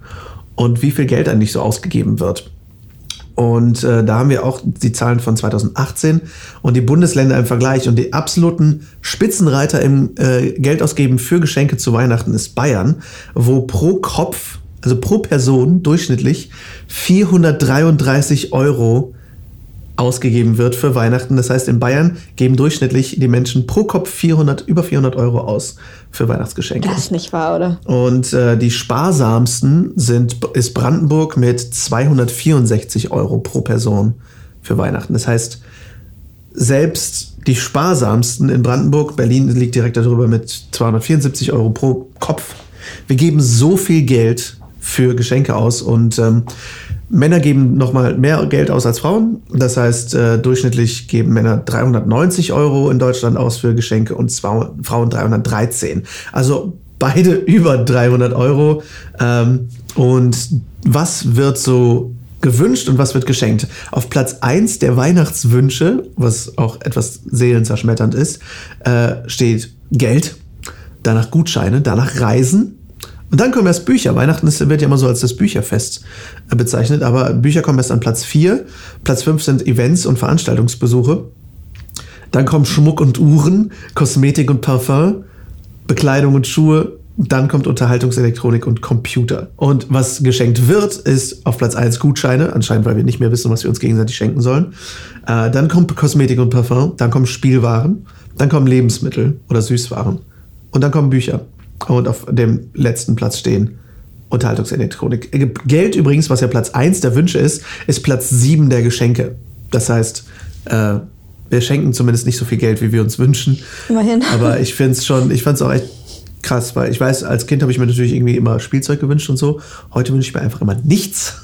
Speaker 1: und wie viel Geld eigentlich so ausgegeben wird. Und äh, da haben wir auch die Zahlen von 2018 und die Bundesländer im Vergleich. Und die absoluten Spitzenreiter im äh, Geldausgeben für Geschenke zu Weihnachten ist Bayern, wo pro Kopf, also pro Person durchschnittlich 433 Euro ausgegeben wird für Weihnachten. Das heißt, in Bayern geben durchschnittlich die Menschen pro Kopf 400, über 400 Euro aus für Weihnachtsgeschenke.
Speaker 2: Das ist nicht wahr, oder?
Speaker 1: Und äh, die sparsamsten sind, ist Brandenburg mit 264 Euro pro Person für Weihnachten. Das heißt, selbst die sparsamsten in Brandenburg, Berlin liegt direkt darüber mit 274 Euro pro Kopf. Wir geben so viel Geld für Geschenke aus und ähm, Männer geben nochmal mehr Geld aus als Frauen. Das heißt, äh, durchschnittlich geben Männer 390 Euro in Deutschland aus für Geschenke und zwei, Frauen 313. Also beide *laughs* über 300 Euro. Ähm, und was wird so gewünscht und was wird geschenkt? Auf Platz 1 der Weihnachtswünsche, was auch etwas seelenzerschmetternd ist, äh, steht Geld, danach Gutscheine, danach Reisen, und dann kommen erst Bücher. Weihnachten ist, wird ja immer so als das Bücherfest äh, bezeichnet, aber Bücher kommen erst an Platz 4. Platz 5 sind Events und Veranstaltungsbesuche. Dann kommen Schmuck und Uhren, Kosmetik und Parfum, Bekleidung und Schuhe. Dann kommt Unterhaltungselektronik und Computer. Und was geschenkt wird, ist auf Platz 1 Gutscheine, anscheinend weil wir nicht mehr wissen, was wir uns gegenseitig schenken sollen. Äh, dann kommt Kosmetik und Parfum, dann kommen Spielwaren, dann kommen Lebensmittel oder Süßwaren. Und dann kommen Bücher. Und auf dem letzten Platz stehen Unterhaltungselektronik. Geld übrigens, was ja Platz 1 der Wünsche ist, ist Platz 7 der Geschenke. Das heißt, äh, wir schenken zumindest nicht so viel Geld, wie wir uns wünschen.
Speaker 2: Immerhin. *laughs*
Speaker 1: Aber ich finde es schon, ich fand es auch echt krass, weil ich weiß, als Kind habe ich mir natürlich irgendwie immer Spielzeug gewünscht und so. Heute wünsche ich mir einfach immer nichts.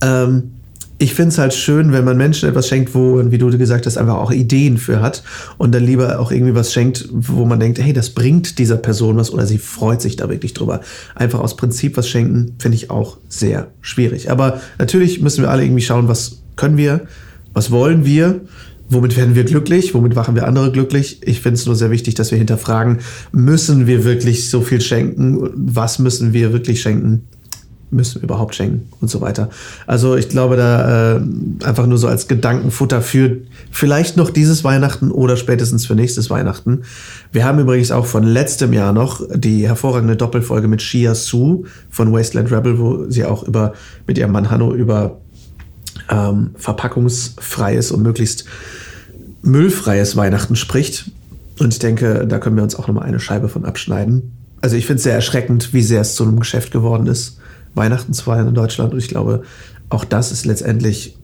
Speaker 1: Ähm, ich finde es halt schön, wenn man Menschen etwas schenkt, wo, wie du gesagt hast, einfach auch Ideen für hat und dann lieber auch irgendwie was schenkt, wo man denkt, hey, das bringt dieser Person was oder sie freut sich da wirklich drüber. Einfach aus Prinzip was schenken, finde ich auch sehr schwierig. Aber natürlich müssen wir alle irgendwie schauen, was können wir, was wollen wir, womit werden wir glücklich, womit machen wir andere glücklich. Ich finde es nur sehr wichtig, dass wir hinterfragen, müssen wir wirklich so viel schenken, was müssen wir wirklich schenken müssen überhaupt schenken und so weiter. Also ich glaube, da äh, einfach nur so als Gedankenfutter für vielleicht noch dieses Weihnachten oder spätestens für nächstes Weihnachten. Wir haben übrigens auch von letztem Jahr noch die hervorragende Doppelfolge mit Shia Su von Wasteland Rebel, wo sie auch über mit ihrem Mann Hanno über ähm, verpackungsfreies und möglichst müllfreies Weihnachten spricht. Und ich denke, da können wir uns auch noch mal eine Scheibe von abschneiden. Also ich finde es sehr erschreckend, wie sehr es zu einem Geschäft geworden ist Weihnachten zu feiern in Deutschland. Und ich glaube, auch das ist letztendlich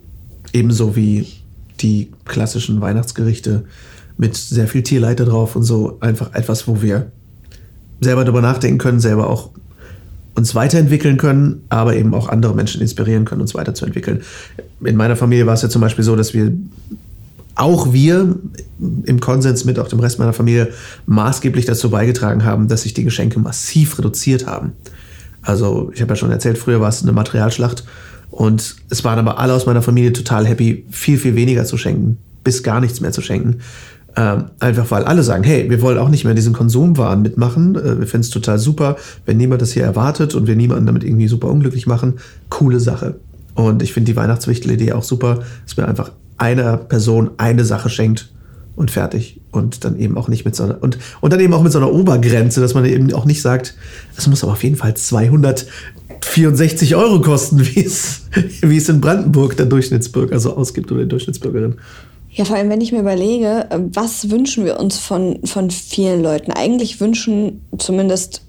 Speaker 1: ebenso wie die klassischen Weihnachtsgerichte mit sehr viel Tierleiter drauf und so einfach etwas, wo wir selber darüber nachdenken können, selber auch uns weiterentwickeln können, aber eben auch andere Menschen inspirieren können, uns weiterzuentwickeln. In meiner Familie war es ja zum Beispiel so, dass wir auch wir im Konsens mit auch dem Rest meiner Familie maßgeblich dazu beigetragen haben, dass sich die Geschenke massiv reduziert haben. Also ich habe ja schon erzählt, früher war es eine Materialschlacht und es waren aber alle aus meiner Familie total happy, viel, viel weniger zu schenken, bis gar nichts mehr zu schenken. Ähm, einfach weil alle sagen, hey, wir wollen auch nicht mehr diesen Konsumwahn mitmachen. Äh, wir finden es total super, wenn niemand das hier erwartet und wir niemanden damit irgendwie super unglücklich machen. Coole Sache. Und ich finde die Weihnachtswichtel-Idee auch super, dass man einfach einer Person eine Sache schenkt und fertig. Und dann eben auch nicht mit so einer, und, und dann eben auch mit so einer Obergrenze, dass man eben auch nicht sagt, es muss aber auf jeden Fall 264 Euro kosten, *laughs* wie es, wie es in Brandenburg der Durchschnittsbürger so ausgibt oder die Durchschnittsbürgerin.
Speaker 2: Ja, vor allem, wenn ich mir überlege, was wünschen wir uns von, von vielen Leuten? Eigentlich wünschen zumindest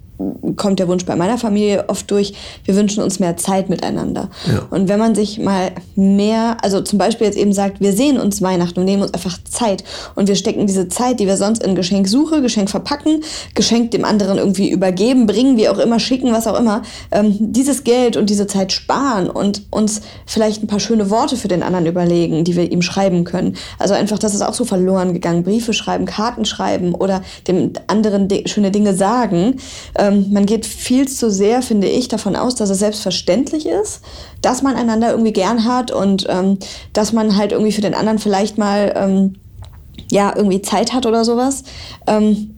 Speaker 2: kommt der Wunsch bei meiner Familie oft durch, wir wünschen uns mehr Zeit miteinander. Ja. Und wenn man sich mal mehr, also zum Beispiel jetzt eben sagt, wir sehen uns Weihnachten und nehmen uns einfach Zeit und wir stecken diese Zeit, die wir sonst in Geschenksuche, Geschenk verpacken, Geschenk dem anderen irgendwie übergeben, bringen, wie auch immer, schicken, was auch immer, ähm, dieses Geld und diese Zeit sparen und uns vielleicht ein paar schöne Worte für den anderen überlegen, die wir ihm schreiben können. Also einfach, das ist auch so verloren gegangen. Briefe schreiben, Karten schreiben oder dem anderen schöne Dinge sagen. Ähm, ähm, man geht viel zu sehr, finde ich, davon aus, dass es selbstverständlich ist, dass man einander irgendwie gern hat und ähm, dass man halt irgendwie für den anderen vielleicht mal ähm, ja irgendwie Zeit hat oder sowas. Ähm,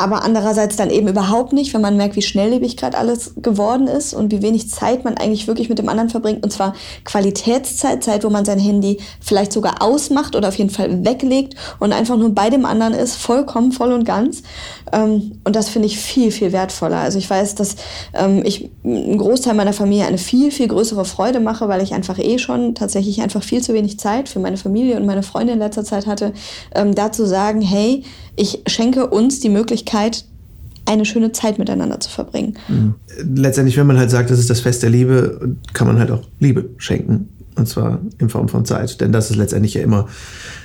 Speaker 2: aber andererseits dann eben überhaupt nicht, wenn man merkt, wie schnelllebig gerade alles geworden ist und wie wenig Zeit man eigentlich wirklich mit dem anderen verbringt. Und zwar Qualitätszeit, Zeit, wo man sein Handy vielleicht sogar ausmacht oder auf jeden Fall weglegt und einfach nur bei dem anderen ist, vollkommen voll und ganz. Ähm, und das finde ich viel, viel wertvoller. Also ich weiß, dass ähm, ich einen Großteil meiner Familie eine viel, viel größere Freude mache, weil ich einfach eh schon tatsächlich einfach viel zu wenig Zeit für meine Familie und meine Freunde in letzter Zeit hatte, ähm, da zu sagen, hey, ich schenke uns die Möglichkeit, eine schöne Zeit miteinander zu verbringen.
Speaker 1: Mhm. Letztendlich, wenn man halt sagt, das ist das Fest der Liebe, kann man halt auch Liebe schenken. Und zwar in Form von Zeit. Denn das ist letztendlich ja immer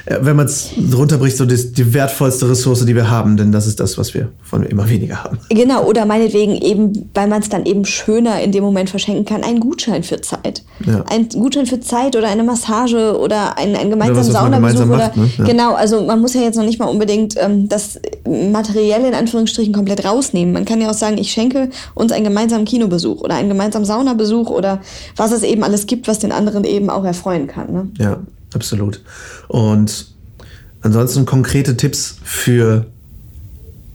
Speaker 1: äh, wenn man es runterbricht, so die, die, wertvollste Ressource, die wir haben, denn das ist das, was wir von immer weniger haben.
Speaker 2: Genau, oder meinetwegen eben, weil man es dann eben schöner in dem Moment verschenken kann, einen Gutschein für Zeit. Ja. Ein Gutschein für Zeit oder eine Massage oder ein, ein gemeinsamen Saunabesuch. Oder, ne? ja. Genau, also man muss ja jetzt noch nicht mal unbedingt ähm, das Materielle in Anführungsstrichen komplett rausnehmen. Man kann ja auch sagen, ich schenke uns einen gemeinsamen Kinobesuch oder einen gemeinsamen Saunabesuch oder was es eben alles gibt, was den anderen eben auch erfreuen kann. Ne?
Speaker 1: Ja, absolut. Und ansonsten konkrete Tipps für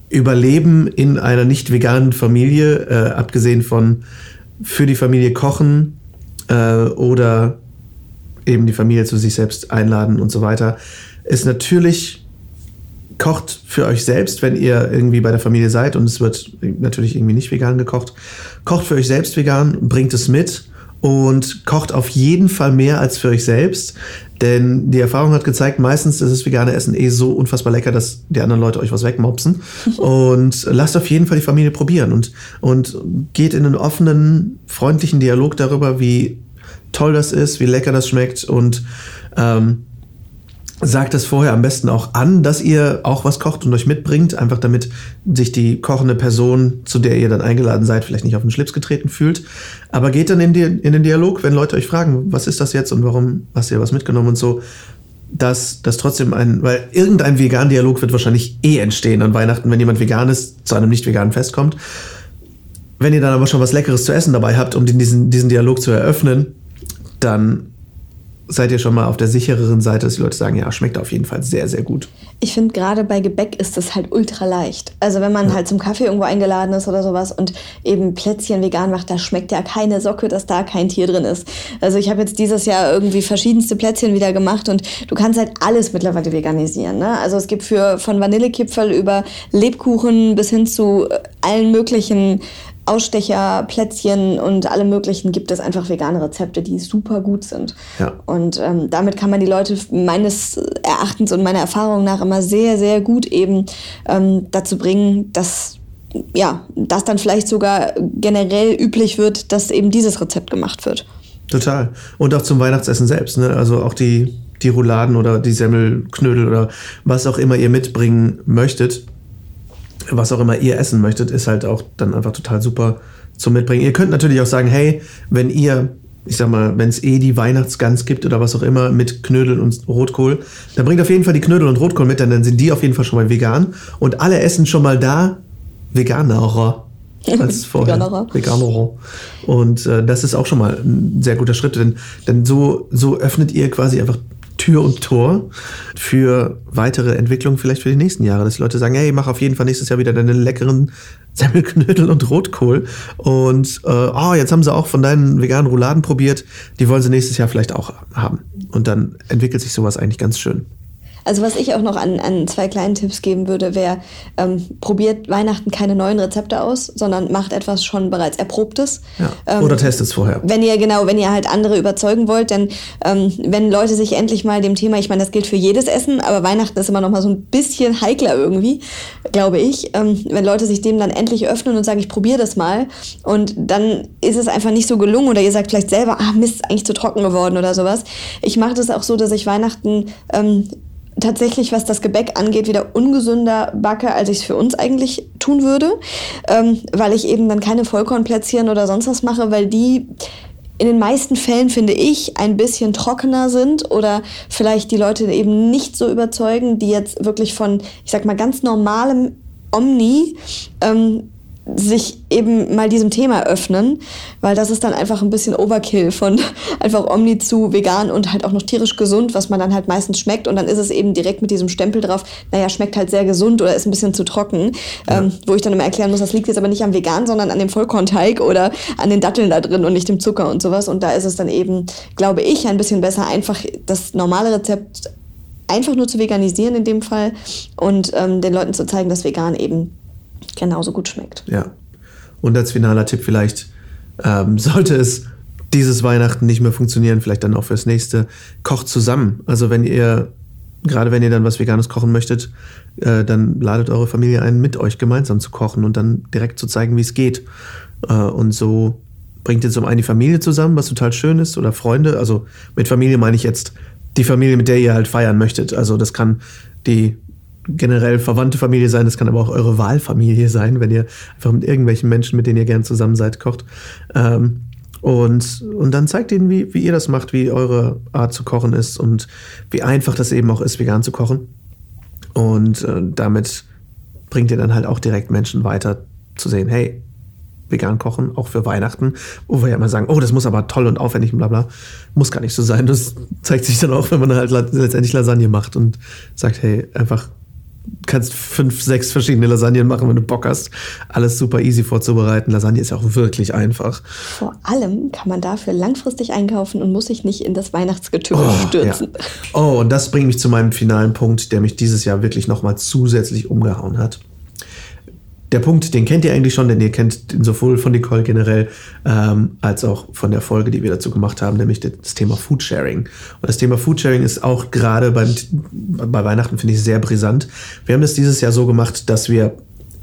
Speaker 1: Überleben in einer nicht veganen Familie, äh, abgesehen von für die Familie kochen äh, oder eben die Familie zu sich selbst einladen und so weiter, ist natürlich kocht für euch selbst, wenn ihr irgendwie bei der Familie seid und es wird natürlich irgendwie nicht vegan gekocht. Kocht für euch selbst vegan, bringt es mit und kocht auf jeden Fall mehr als für euch selbst. Denn die Erfahrung hat gezeigt, meistens ist das vegane Essen eh so unfassbar lecker, dass die anderen Leute euch was wegmopsen. *laughs* und lasst auf jeden Fall die Familie probieren und, und geht in einen offenen, freundlichen Dialog darüber, wie toll das ist, wie lecker das schmeckt und ähm, sagt es vorher am besten auch an, dass ihr auch was kocht und euch mitbringt, einfach damit sich die kochende Person, zu der ihr dann eingeladen seid, vielleicht nicht auf den Schlips getreten fühlt. Aber geht dann in, die, in den Dialog, wenn Leute euch fragen, was ist das jetzt und warum hast ja was mitgenommen und so, dass das trotzdem ein, weil irgendein vegan Dialog wird wahrscheinlich eh entstehen an Weihnachten, wenn jemand vegan ist, zu einem nicht veganen Fest kommt. Wenn ihr dann aber schon was Leckeres zu essen dabei habt, um diesen, diesen Dialog zu eröffnen, dann seid ihr schon mal auf der sichereren Seite, dass die Leute sagen, ja, schmeckt auf jeden Fall sehr, sehr gut.
Speaker 2: Ich finde, gerade bei Gebäck ist das halt ultra leicht. Also wenn man ja. halt zum Kaffee irgendwo eingeladen ist oder sowas und eben Plätzchen vegan macht, da schmeckt ja keine Socke, dass da kein Tier drin ist. Also ich habe jetzt dieses Jahr irgendwie verschiedenste Plätzchen wieder gemacht und du kannst halt alles mittlerweile veganisieren. Ne? Also es gibt für von Vanillekipferl über Lebkuchen bis hin zu allen möglichen Ausstecher, Plätzchen und alle möglichen gibt es einfach vegane Rezepte, die super gut sind. Ja. Und ähm, damit kann man die Leute meines Erachtens und meiner Erfahrung nach immer sehr, sehr gut eben ähm, dazu bringen, dass ja, das dann vielleicht sogar generell üblich wird, dass eben dieses Rezept gemacht wird.
Speaker 1: Total. Und auch zum Weihnachtsessen selbst. Ne? Also auch die, die Rouladen oder die Semmelknödel oder was auch immer ihr mitbringen möchtet was auch immer ihr essen möchtet, ist halt auch dann einfach total super zum Mitbringen. Ihr könnt natürlich auch sagen, hey, wenn ihr, ich sag mal, wenn es eh die Weihnachtsgans gibt oder was auch immer mit Knödel und Rotkohl, dann bringt auf jeden Fall die Knödel und Rotkohl mit, denn dann sind die auf jeden Fall schon mal vegan. Und alle essen schon mal da veganerer als *laughs* vorher. Veganerer. Veganerer. Und äh, das ist auch schon mal ein sehr guter Schritt, denn, denn so, so öffnet ihr quasi einfach Tür und Tor für weitere Entwicklungen vielleicht für die nächsten Jahre. Dass die Leute sagen, hey, mach auf jeden Fall nächstes Jahr wieder deine leckeren *laughs* Semmelknödel und Rotkohl. Und äh, oh, jetzt haben sie auch von deinen veganen Rouladen probiert. Die wollen sie nächstes Jahr vielleicht auch haben. Und dann entwickelt sich sowas eigentlich ganz schön.
Speaker 2: Also was ich auch noch an, an zwei kleinen Tipps geben würde, wäre, ähm, probiert Weihnachten keine neuen Rezepte aus, sondern macht etwas schon bereits Erprobtes.
Speaker 1: Ja. Ähm, Oder testet es vorher.
Speaker 2: Wenn ihr, genau, wenn ihr halt andere überzeugen wollt, denn ähm, wenn Leute sich endlich mal dem Thema, ich meine, das gilt für jedes Essen, aber Weihnachten ist immer noch mal so ein bisschen heikler irgendwie, glaube ich. Ähm, wenn Leute sich dem dann endlich öffnen und sagen, ich probiere das mal und dann ist es einfach nicht so gelungen oder ihr sagt vielleicht selber, ah Mist, ist eigentlich zu trocken geworden oder sowas. Ich mache das auch so, dass ich Weihnachten ähm, tatsächlich, was das Gebäck angeht, wieder ungesünder backe, als ich es für uns eigentlich tun würde, ähm, weil ich eben dann keine Vollkornplätzchen oder sonst was mache, weil die in den meisten Fällen, finde ich, ein bisschen trockener sind oder vielleicht die Leute eben nicht so überzeugen, die jetzt wirklich von, ich sag mal, ganz normalem Omni ähm, sich eben mal diesem Thema öffnen, weil das ist dann einfach ein bisschen Overkill von *laughs* einfach Omni zu vegan und halt auch noch tierisch gesund, was man dann halt meistens schmeckt. Und dann ist es eben direkt mit diesem Stempel drauf, naja, schmeckt halt sehr gesund oder ist ein bisschen zu trocken, ja. ähm, wo ich dann immer erklären muss, das liegt jetzt aber nicht am Vegan, sondern an dem Vollkornteig oder an den Datteln da drin und nicht dem Zucker und sowas. Und da ist es dann eben, glaube ich, ein bisschen besser, einfach das normale Rezept einfach nur zu veganisieren in dem Fall und ähm, den Leuten zu zeigen, dass vegan eben genauso gut schmeckt.
Speaker 1: Ja. Und als finaler Tipp vielleicht, ähm, *laughs* sollte es dieses Weihnachten nicht mehr funktionieren, vielleicht dann auch fürs nächste, kocht zusammen. Also wenn ihr, gerade wenn ihr dann was Veganes kochen möchtet, äh, dann ladet eure Familie ein, mit euch gemeinsam zu kochen und dann direkt zu zeigen, wie es geht. Äh, und so bringt ihr zum einen die Familie zusammen, was total schön ist, oder Freunde. Also mit Familie meine ich jetzt die Familie, mit der ihr halt feiern möchtet. Also das kann die generell verwandte Familie sein, das kann aber auch eure Wahlfamilie sein, wenn ihr einfach mit irgendwelchen Menschen, mit denen ihr gern zusammen seid, kocht. Ähm, und, und dann zeigt ihnen, wie, wie ihr das macht, wie eure Art zu kochen ist und wie einfach das eben auch ist, vegan zu kochen. Und äh, damit bringt ihr dann halt auch direkt Menschen weiter zu sehen, hey, vegan kochen, auch für Weihnachten, wo wir ja immer sagen, oh, das muss aber toll und aufwendig und bla bla. Muss gar nicht so sein. Das zeigt sich dann auch, wenn man halt letztendlich Lasagne macht und sagt, hey, einfach kannst fünf, sechs verschiedene Lasagnen machen, wenn du Bock hast. Alles super easy vorzubereiten. Lasagne ist ja auch wirklich einfach.
Speaker 2: Vor allem kann man dafür langfristig einkaufen und muss sich nicht in das Weihnachtsgetümmel oh, stürzen.
Speaker 1: Ja. Oh, und das bringt mich zu meinem finalen Punkt, der mich dieses Jahr wirklich nochmal zusätzlich umgehauen hat der Punkt, den kennt ihr eigentlich schon, denn ihr kennt ihn sowohl von Nicole generell ähm, als auch von der Folge, die wir dazu gemacht haben, nämlich das Thema Foodsharing. Und das Thema Foodsharing ist auch gerade beim, bei Weihnachten, finde ich, sehr brisant. Wir haben das dieses Jahr so gemacht, dass wir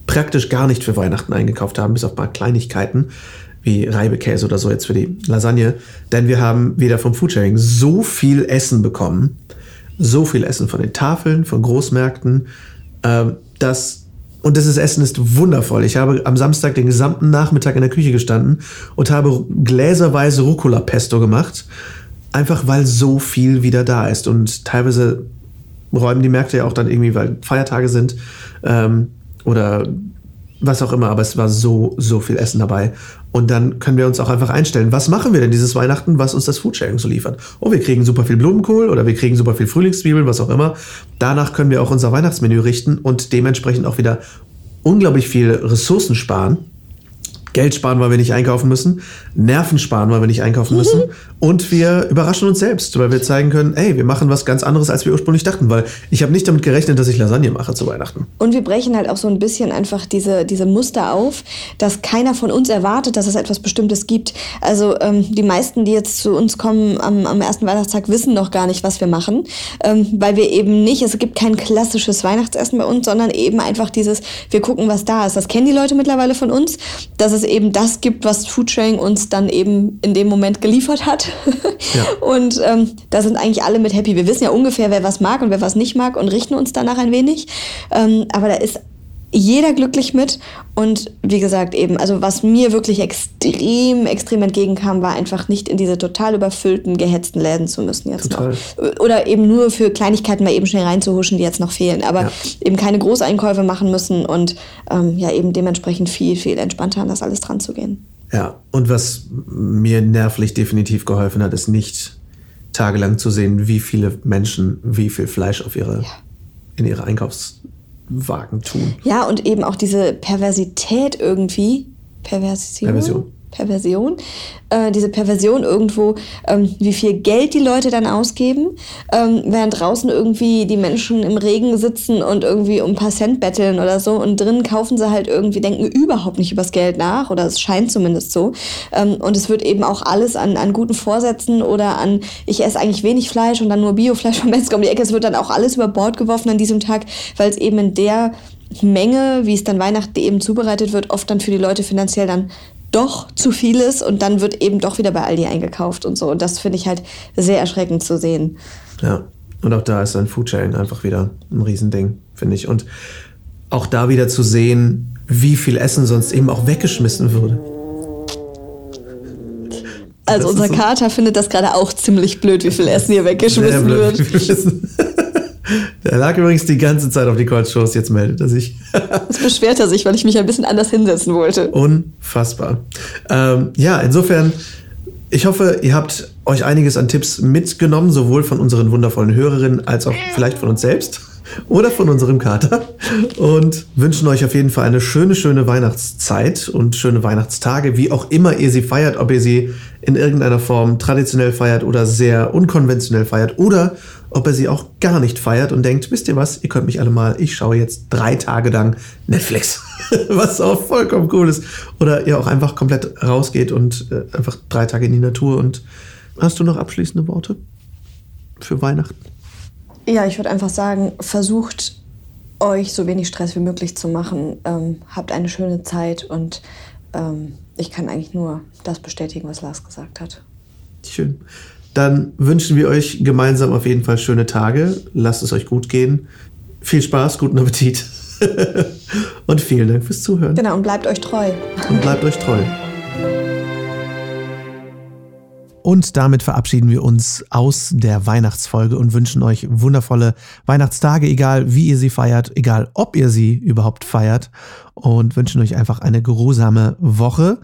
Speaker 1: praktisch gar nicht für Weihnachten eingekauft haben, bis auf paar Kleinigkeiten wie Reibekäse oder so jetzt für die Lasagne. Denn wir haben wieder vom Foodsharing so viel Essen bekommen, so viel Essen von den Tafeln, von Großmärkten. Ähm, das und das Essen ist wundervoll. Ich habe am Samstag den gesamten Nachmittag in der Küche gestanden und habe gläserweise Rucola-Pesto gemacht. Einfach weil so viel wieder da ist. Und teilweise räumen die Märkte ja auch dann irgendwie, weil Feiertage sind ähm, oder was auch immer. Aber es war so, so viel Essen dabei. Und dann können wir uns auch einfach einstellen, was machen wir denn dieses Weihnachten, was uns das Foodsharing so liefert. Oh, wir kriegen super viel Blumenkohl oder wir kriegen super viel Frühlingszwiebeln, was auch immer. Danach können wir auch unser Weihnachtsmenü richten und dementsprechend auch wieder unglaublich viel Ressourcen sparen Geld sparen, weil wir nicht einkaufen müssen, Nerven sparen, weil wir nicht einkaufen müssen und wir überraschen uns selbst, weil wir zeigen können, ey, wir machen was ganz anderes, als wir ursprünglich dachten, weil ich habe nicht damit gerechnet, dass ich Lasagne mache zu Weihnachten.
Speaker 2: Und wir brechen halt auch so ein bisschen einfach diese, diese Muster auf, dass keiner von uns erwartet, dass es etwas Bestimmtes gibt. Also ähm, die meisten, die jetzt zu uns kommen am, am ersten Weihnachtstag, wissen noch gar nicht, was wir machen, ähm, weil wir eben nicht, es gibt kein klassisches Weihnachtsessen bei uns, sondern eben einfach dieses, wir gucken, was da ist. Das kennen die Leute mittlerweile von uns, dass es eben das gibt, was Foodsharing uns dann eben in dem Moment geliefert hat. *laughs* Ja. Und ähm, da sind eigentlich alle mit happy. Wir wissen ja ungefähr, wer was mag und wer was nicht mag und richten uns danach ein wenig. Ähm, aber da ist jeder glücklich mit. Und wie gesagt, eben, also was mir wirklich extrem, extrem entgegenkam, war einfach nicht in diese total überfüllten, gehetzten Läden zu müssen jetzt total. noch. Oder eben nur für Kleinigkeiten mal eben schnell reinzuhuschen, die jetzt noch fehlen. Aber ja. eben keine Großeinkäufe machen müssen und ähm, ja, eben dementsprechend viel, viel entspannter an das alles dran zu gehen.
Speaker 1: Ja, und was mir nervlich definitiv geholfen hat, ist nicht tagelang zu sehen, wie viele Menschen wie viel Fleisch auf ihre, ja. in ihre Einkaufs Wagen tun.
Speaker 2: Ja, und eben auch diese Perversität irgendwie. Perversion? Perversion. Perversion, äh, diese Perversion irgendwo, ähm, wie viel Geld die Leute dann ausgeben, ähm, während draußen irgendwie die Menschen im Regen sitzen und irgendwie um ein paar Cent betteln oder so und drinnen kaufen sie halt irgendwie, denken überhaupt nicht übers Geld nach oder es scheint zumindest so. Ähm, und es wird eben auch alles an, an guten Vorsätzen oder an, ich esse eigentlich wenig Fleisch und dann nur Biofleisch vom Metzger um die Ecke, es wird dann auch alles über Bord geworfen an diesem Tag, weil es eben in der Menge, wie es dann Weihnachten eben zubereitet wird, oft dann für die Leute finanziell dann doch zu viel ist und dann wird eben doch wieder bei Aldi eingekauft und so. Und das finde ich halt sehr erschreckend zu sehen.
Speaker 1: Ja, und auch da ist dann Foodsharing einfach wieder ein Riesending, finde ich. Und auch da wieder zu sehen, wie viel Essen sonst eben auch weggeschmissen würde.
Speaker 2: Also unser so Kater findet das gerade auch ziemlich blöd, wie viel Essen hier *laughs* weggeschmissen wird.
Speaker 1: Der lag übrigens die ganze Zeit auf die Couch-Shows, jetzt meldet er sich. *laughs*
Speaker 2: Jetzt beschwert er sich, weil ich mich ein bisschen anders hinsetzen wollte.
Speaker 1: Unfassbar. Ähm, ja, insofern, ich hoffe, ihr habt euch einiges an Tipps mitgenommen, sowohl von unseren wundervollen Hörerinnen als auch vielleicht von uns selbst *laughs* oder von unserem Kater und wünschen euch auf jeden Fall eine schöne, schöne Weihnachtszeit und schöne Weihnachtstage, wie auch immer ihr sie feiert, ob ihr sie in irgendeiner Form traditionell feiert oder sehr unkonventionell feiert oder ob er sie auch gar nicht feiert und denkt, wisst ihr was, ihr könnt mich alle mal, ich schaue jetzt drei Tage lang Netflix, *laughs* was auch vollkommen cool ist. Oder ihr auch einfach komplett rausgeht und äh, einfach drei Tage in die Natur und hast du noch abschließende Worte für Weihnachten?
Speaker 2: Ja, ich würde einfach sagen, versucht euch so wenig Stress wie möglich zu machen. Ähm, habt eine schöne Zeit und ähm, ich kann eigentlich nur das bestätigen, was Lars gesagt hat.
Speaker 1: Schön. Dann wünschen wir euch gemeinsam auf jeden Fall schöne Tage. Lasst es euch gut gehen. Viel Spaß, guten Appetit. *laughs* und vielen Dank fürs Zuhören.
Speaker 2: Genau, und bleibt euch treu.
Speaker 1: Und bleibt euch treu. Und damit verabschieden wir uns aus der Weihnachtsfolge und wünschen euch wundervolle Weihnachtstage, egal wie ihr sie feiert, egal ob ihr sie überhaupt feiert. Und wünschen euch einfach eine geruhsame Woche.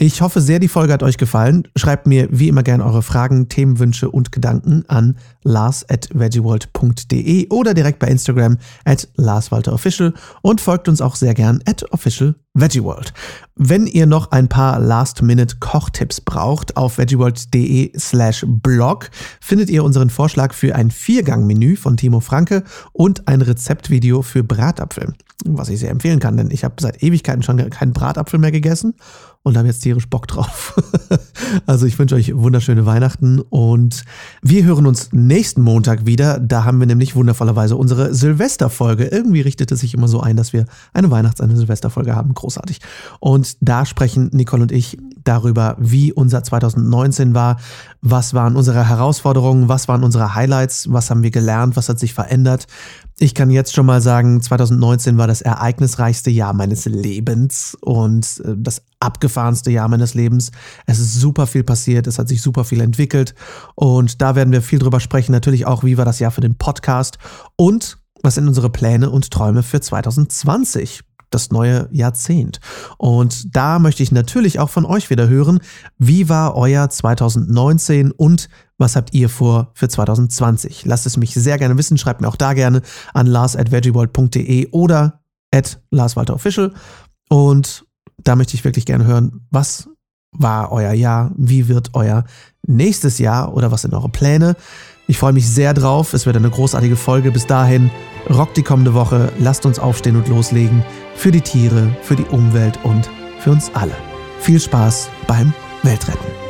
Speaker 1: Ich hoffe sehr, die Folge hat euch gefallen. Schreibt mir wie immer gerne eure Fragen, Themenwünsche und Gedanken an lars at veggieworld.de oder direkt bei Instagram at larswalterofficial und folgt uns auch sehr gern at official veggieworld. Wenn ihr noch ein paar Last-Minute-Kochtipps braucht, auf veggieworld.de slash blog findet ihr unseren Vorschlag für ein Viergang-Menü von Timo Franke und ein Rezeptvideo für Bratapfel, was ich sehr empfehlen kann, denn ich habe seit Ewigkeiten schon keinen Bratapfel mehr gegessen und haben jetzt tierisch Bock drauf. *laughs* also ich wünsche euch wunderschöne Weihnachten und wir hören uns nächsten Montag wieder. Da haben wir nämlich wundervollerweise unsere Silvesterfolge. Irgendwie richtet es sich immer so ein, dass wir eine Weihnachts-, eine Silvesterfolge haben. Groß großartig. Und da sprechen Nicole und ich darüber, wie unser 2019 war, was waren unsere Herausforderungen, was waren unsere Highlights, was haben wir gelernt, was hat sich verändert. Ich kann jetzt schon mal sagen, 2019 war das ereignisreichste Jahr meines Lebens und äh, das abgefahrenste Jahr meines Lebens. Es ist super viel passiert, es hat sich super viel entwickelt und da werden wir viel drüber sprechen. Natürlich auch, wie war das Jahr für den Podcast und was sind unsere Pläne und Träume für 2020 das neue Jahrzehnt. Und da möchte ich natürlich auch von euch wieder hören, wie war euer 2019 und was habt ihr vor für 2020? Lasst es mich sehr gerne wissen, schreibt mir auch da gerne an lars at veggieworld.de oder at larswalterofficial. Und da möchte ich wirklich gerne hören, was war euer Jahr? Wie wird euer nächstes Jahr oder was sind eure Pläne? Ich freue mich sehr drauf. Es wird eine großartige Folge. Bis dahin, rockt die kommende Woche. Lasst uns aufstehen und loslegen. Für die Tiere, für die Umwelt und für uns alle. Viel Spaß beim Weltretten.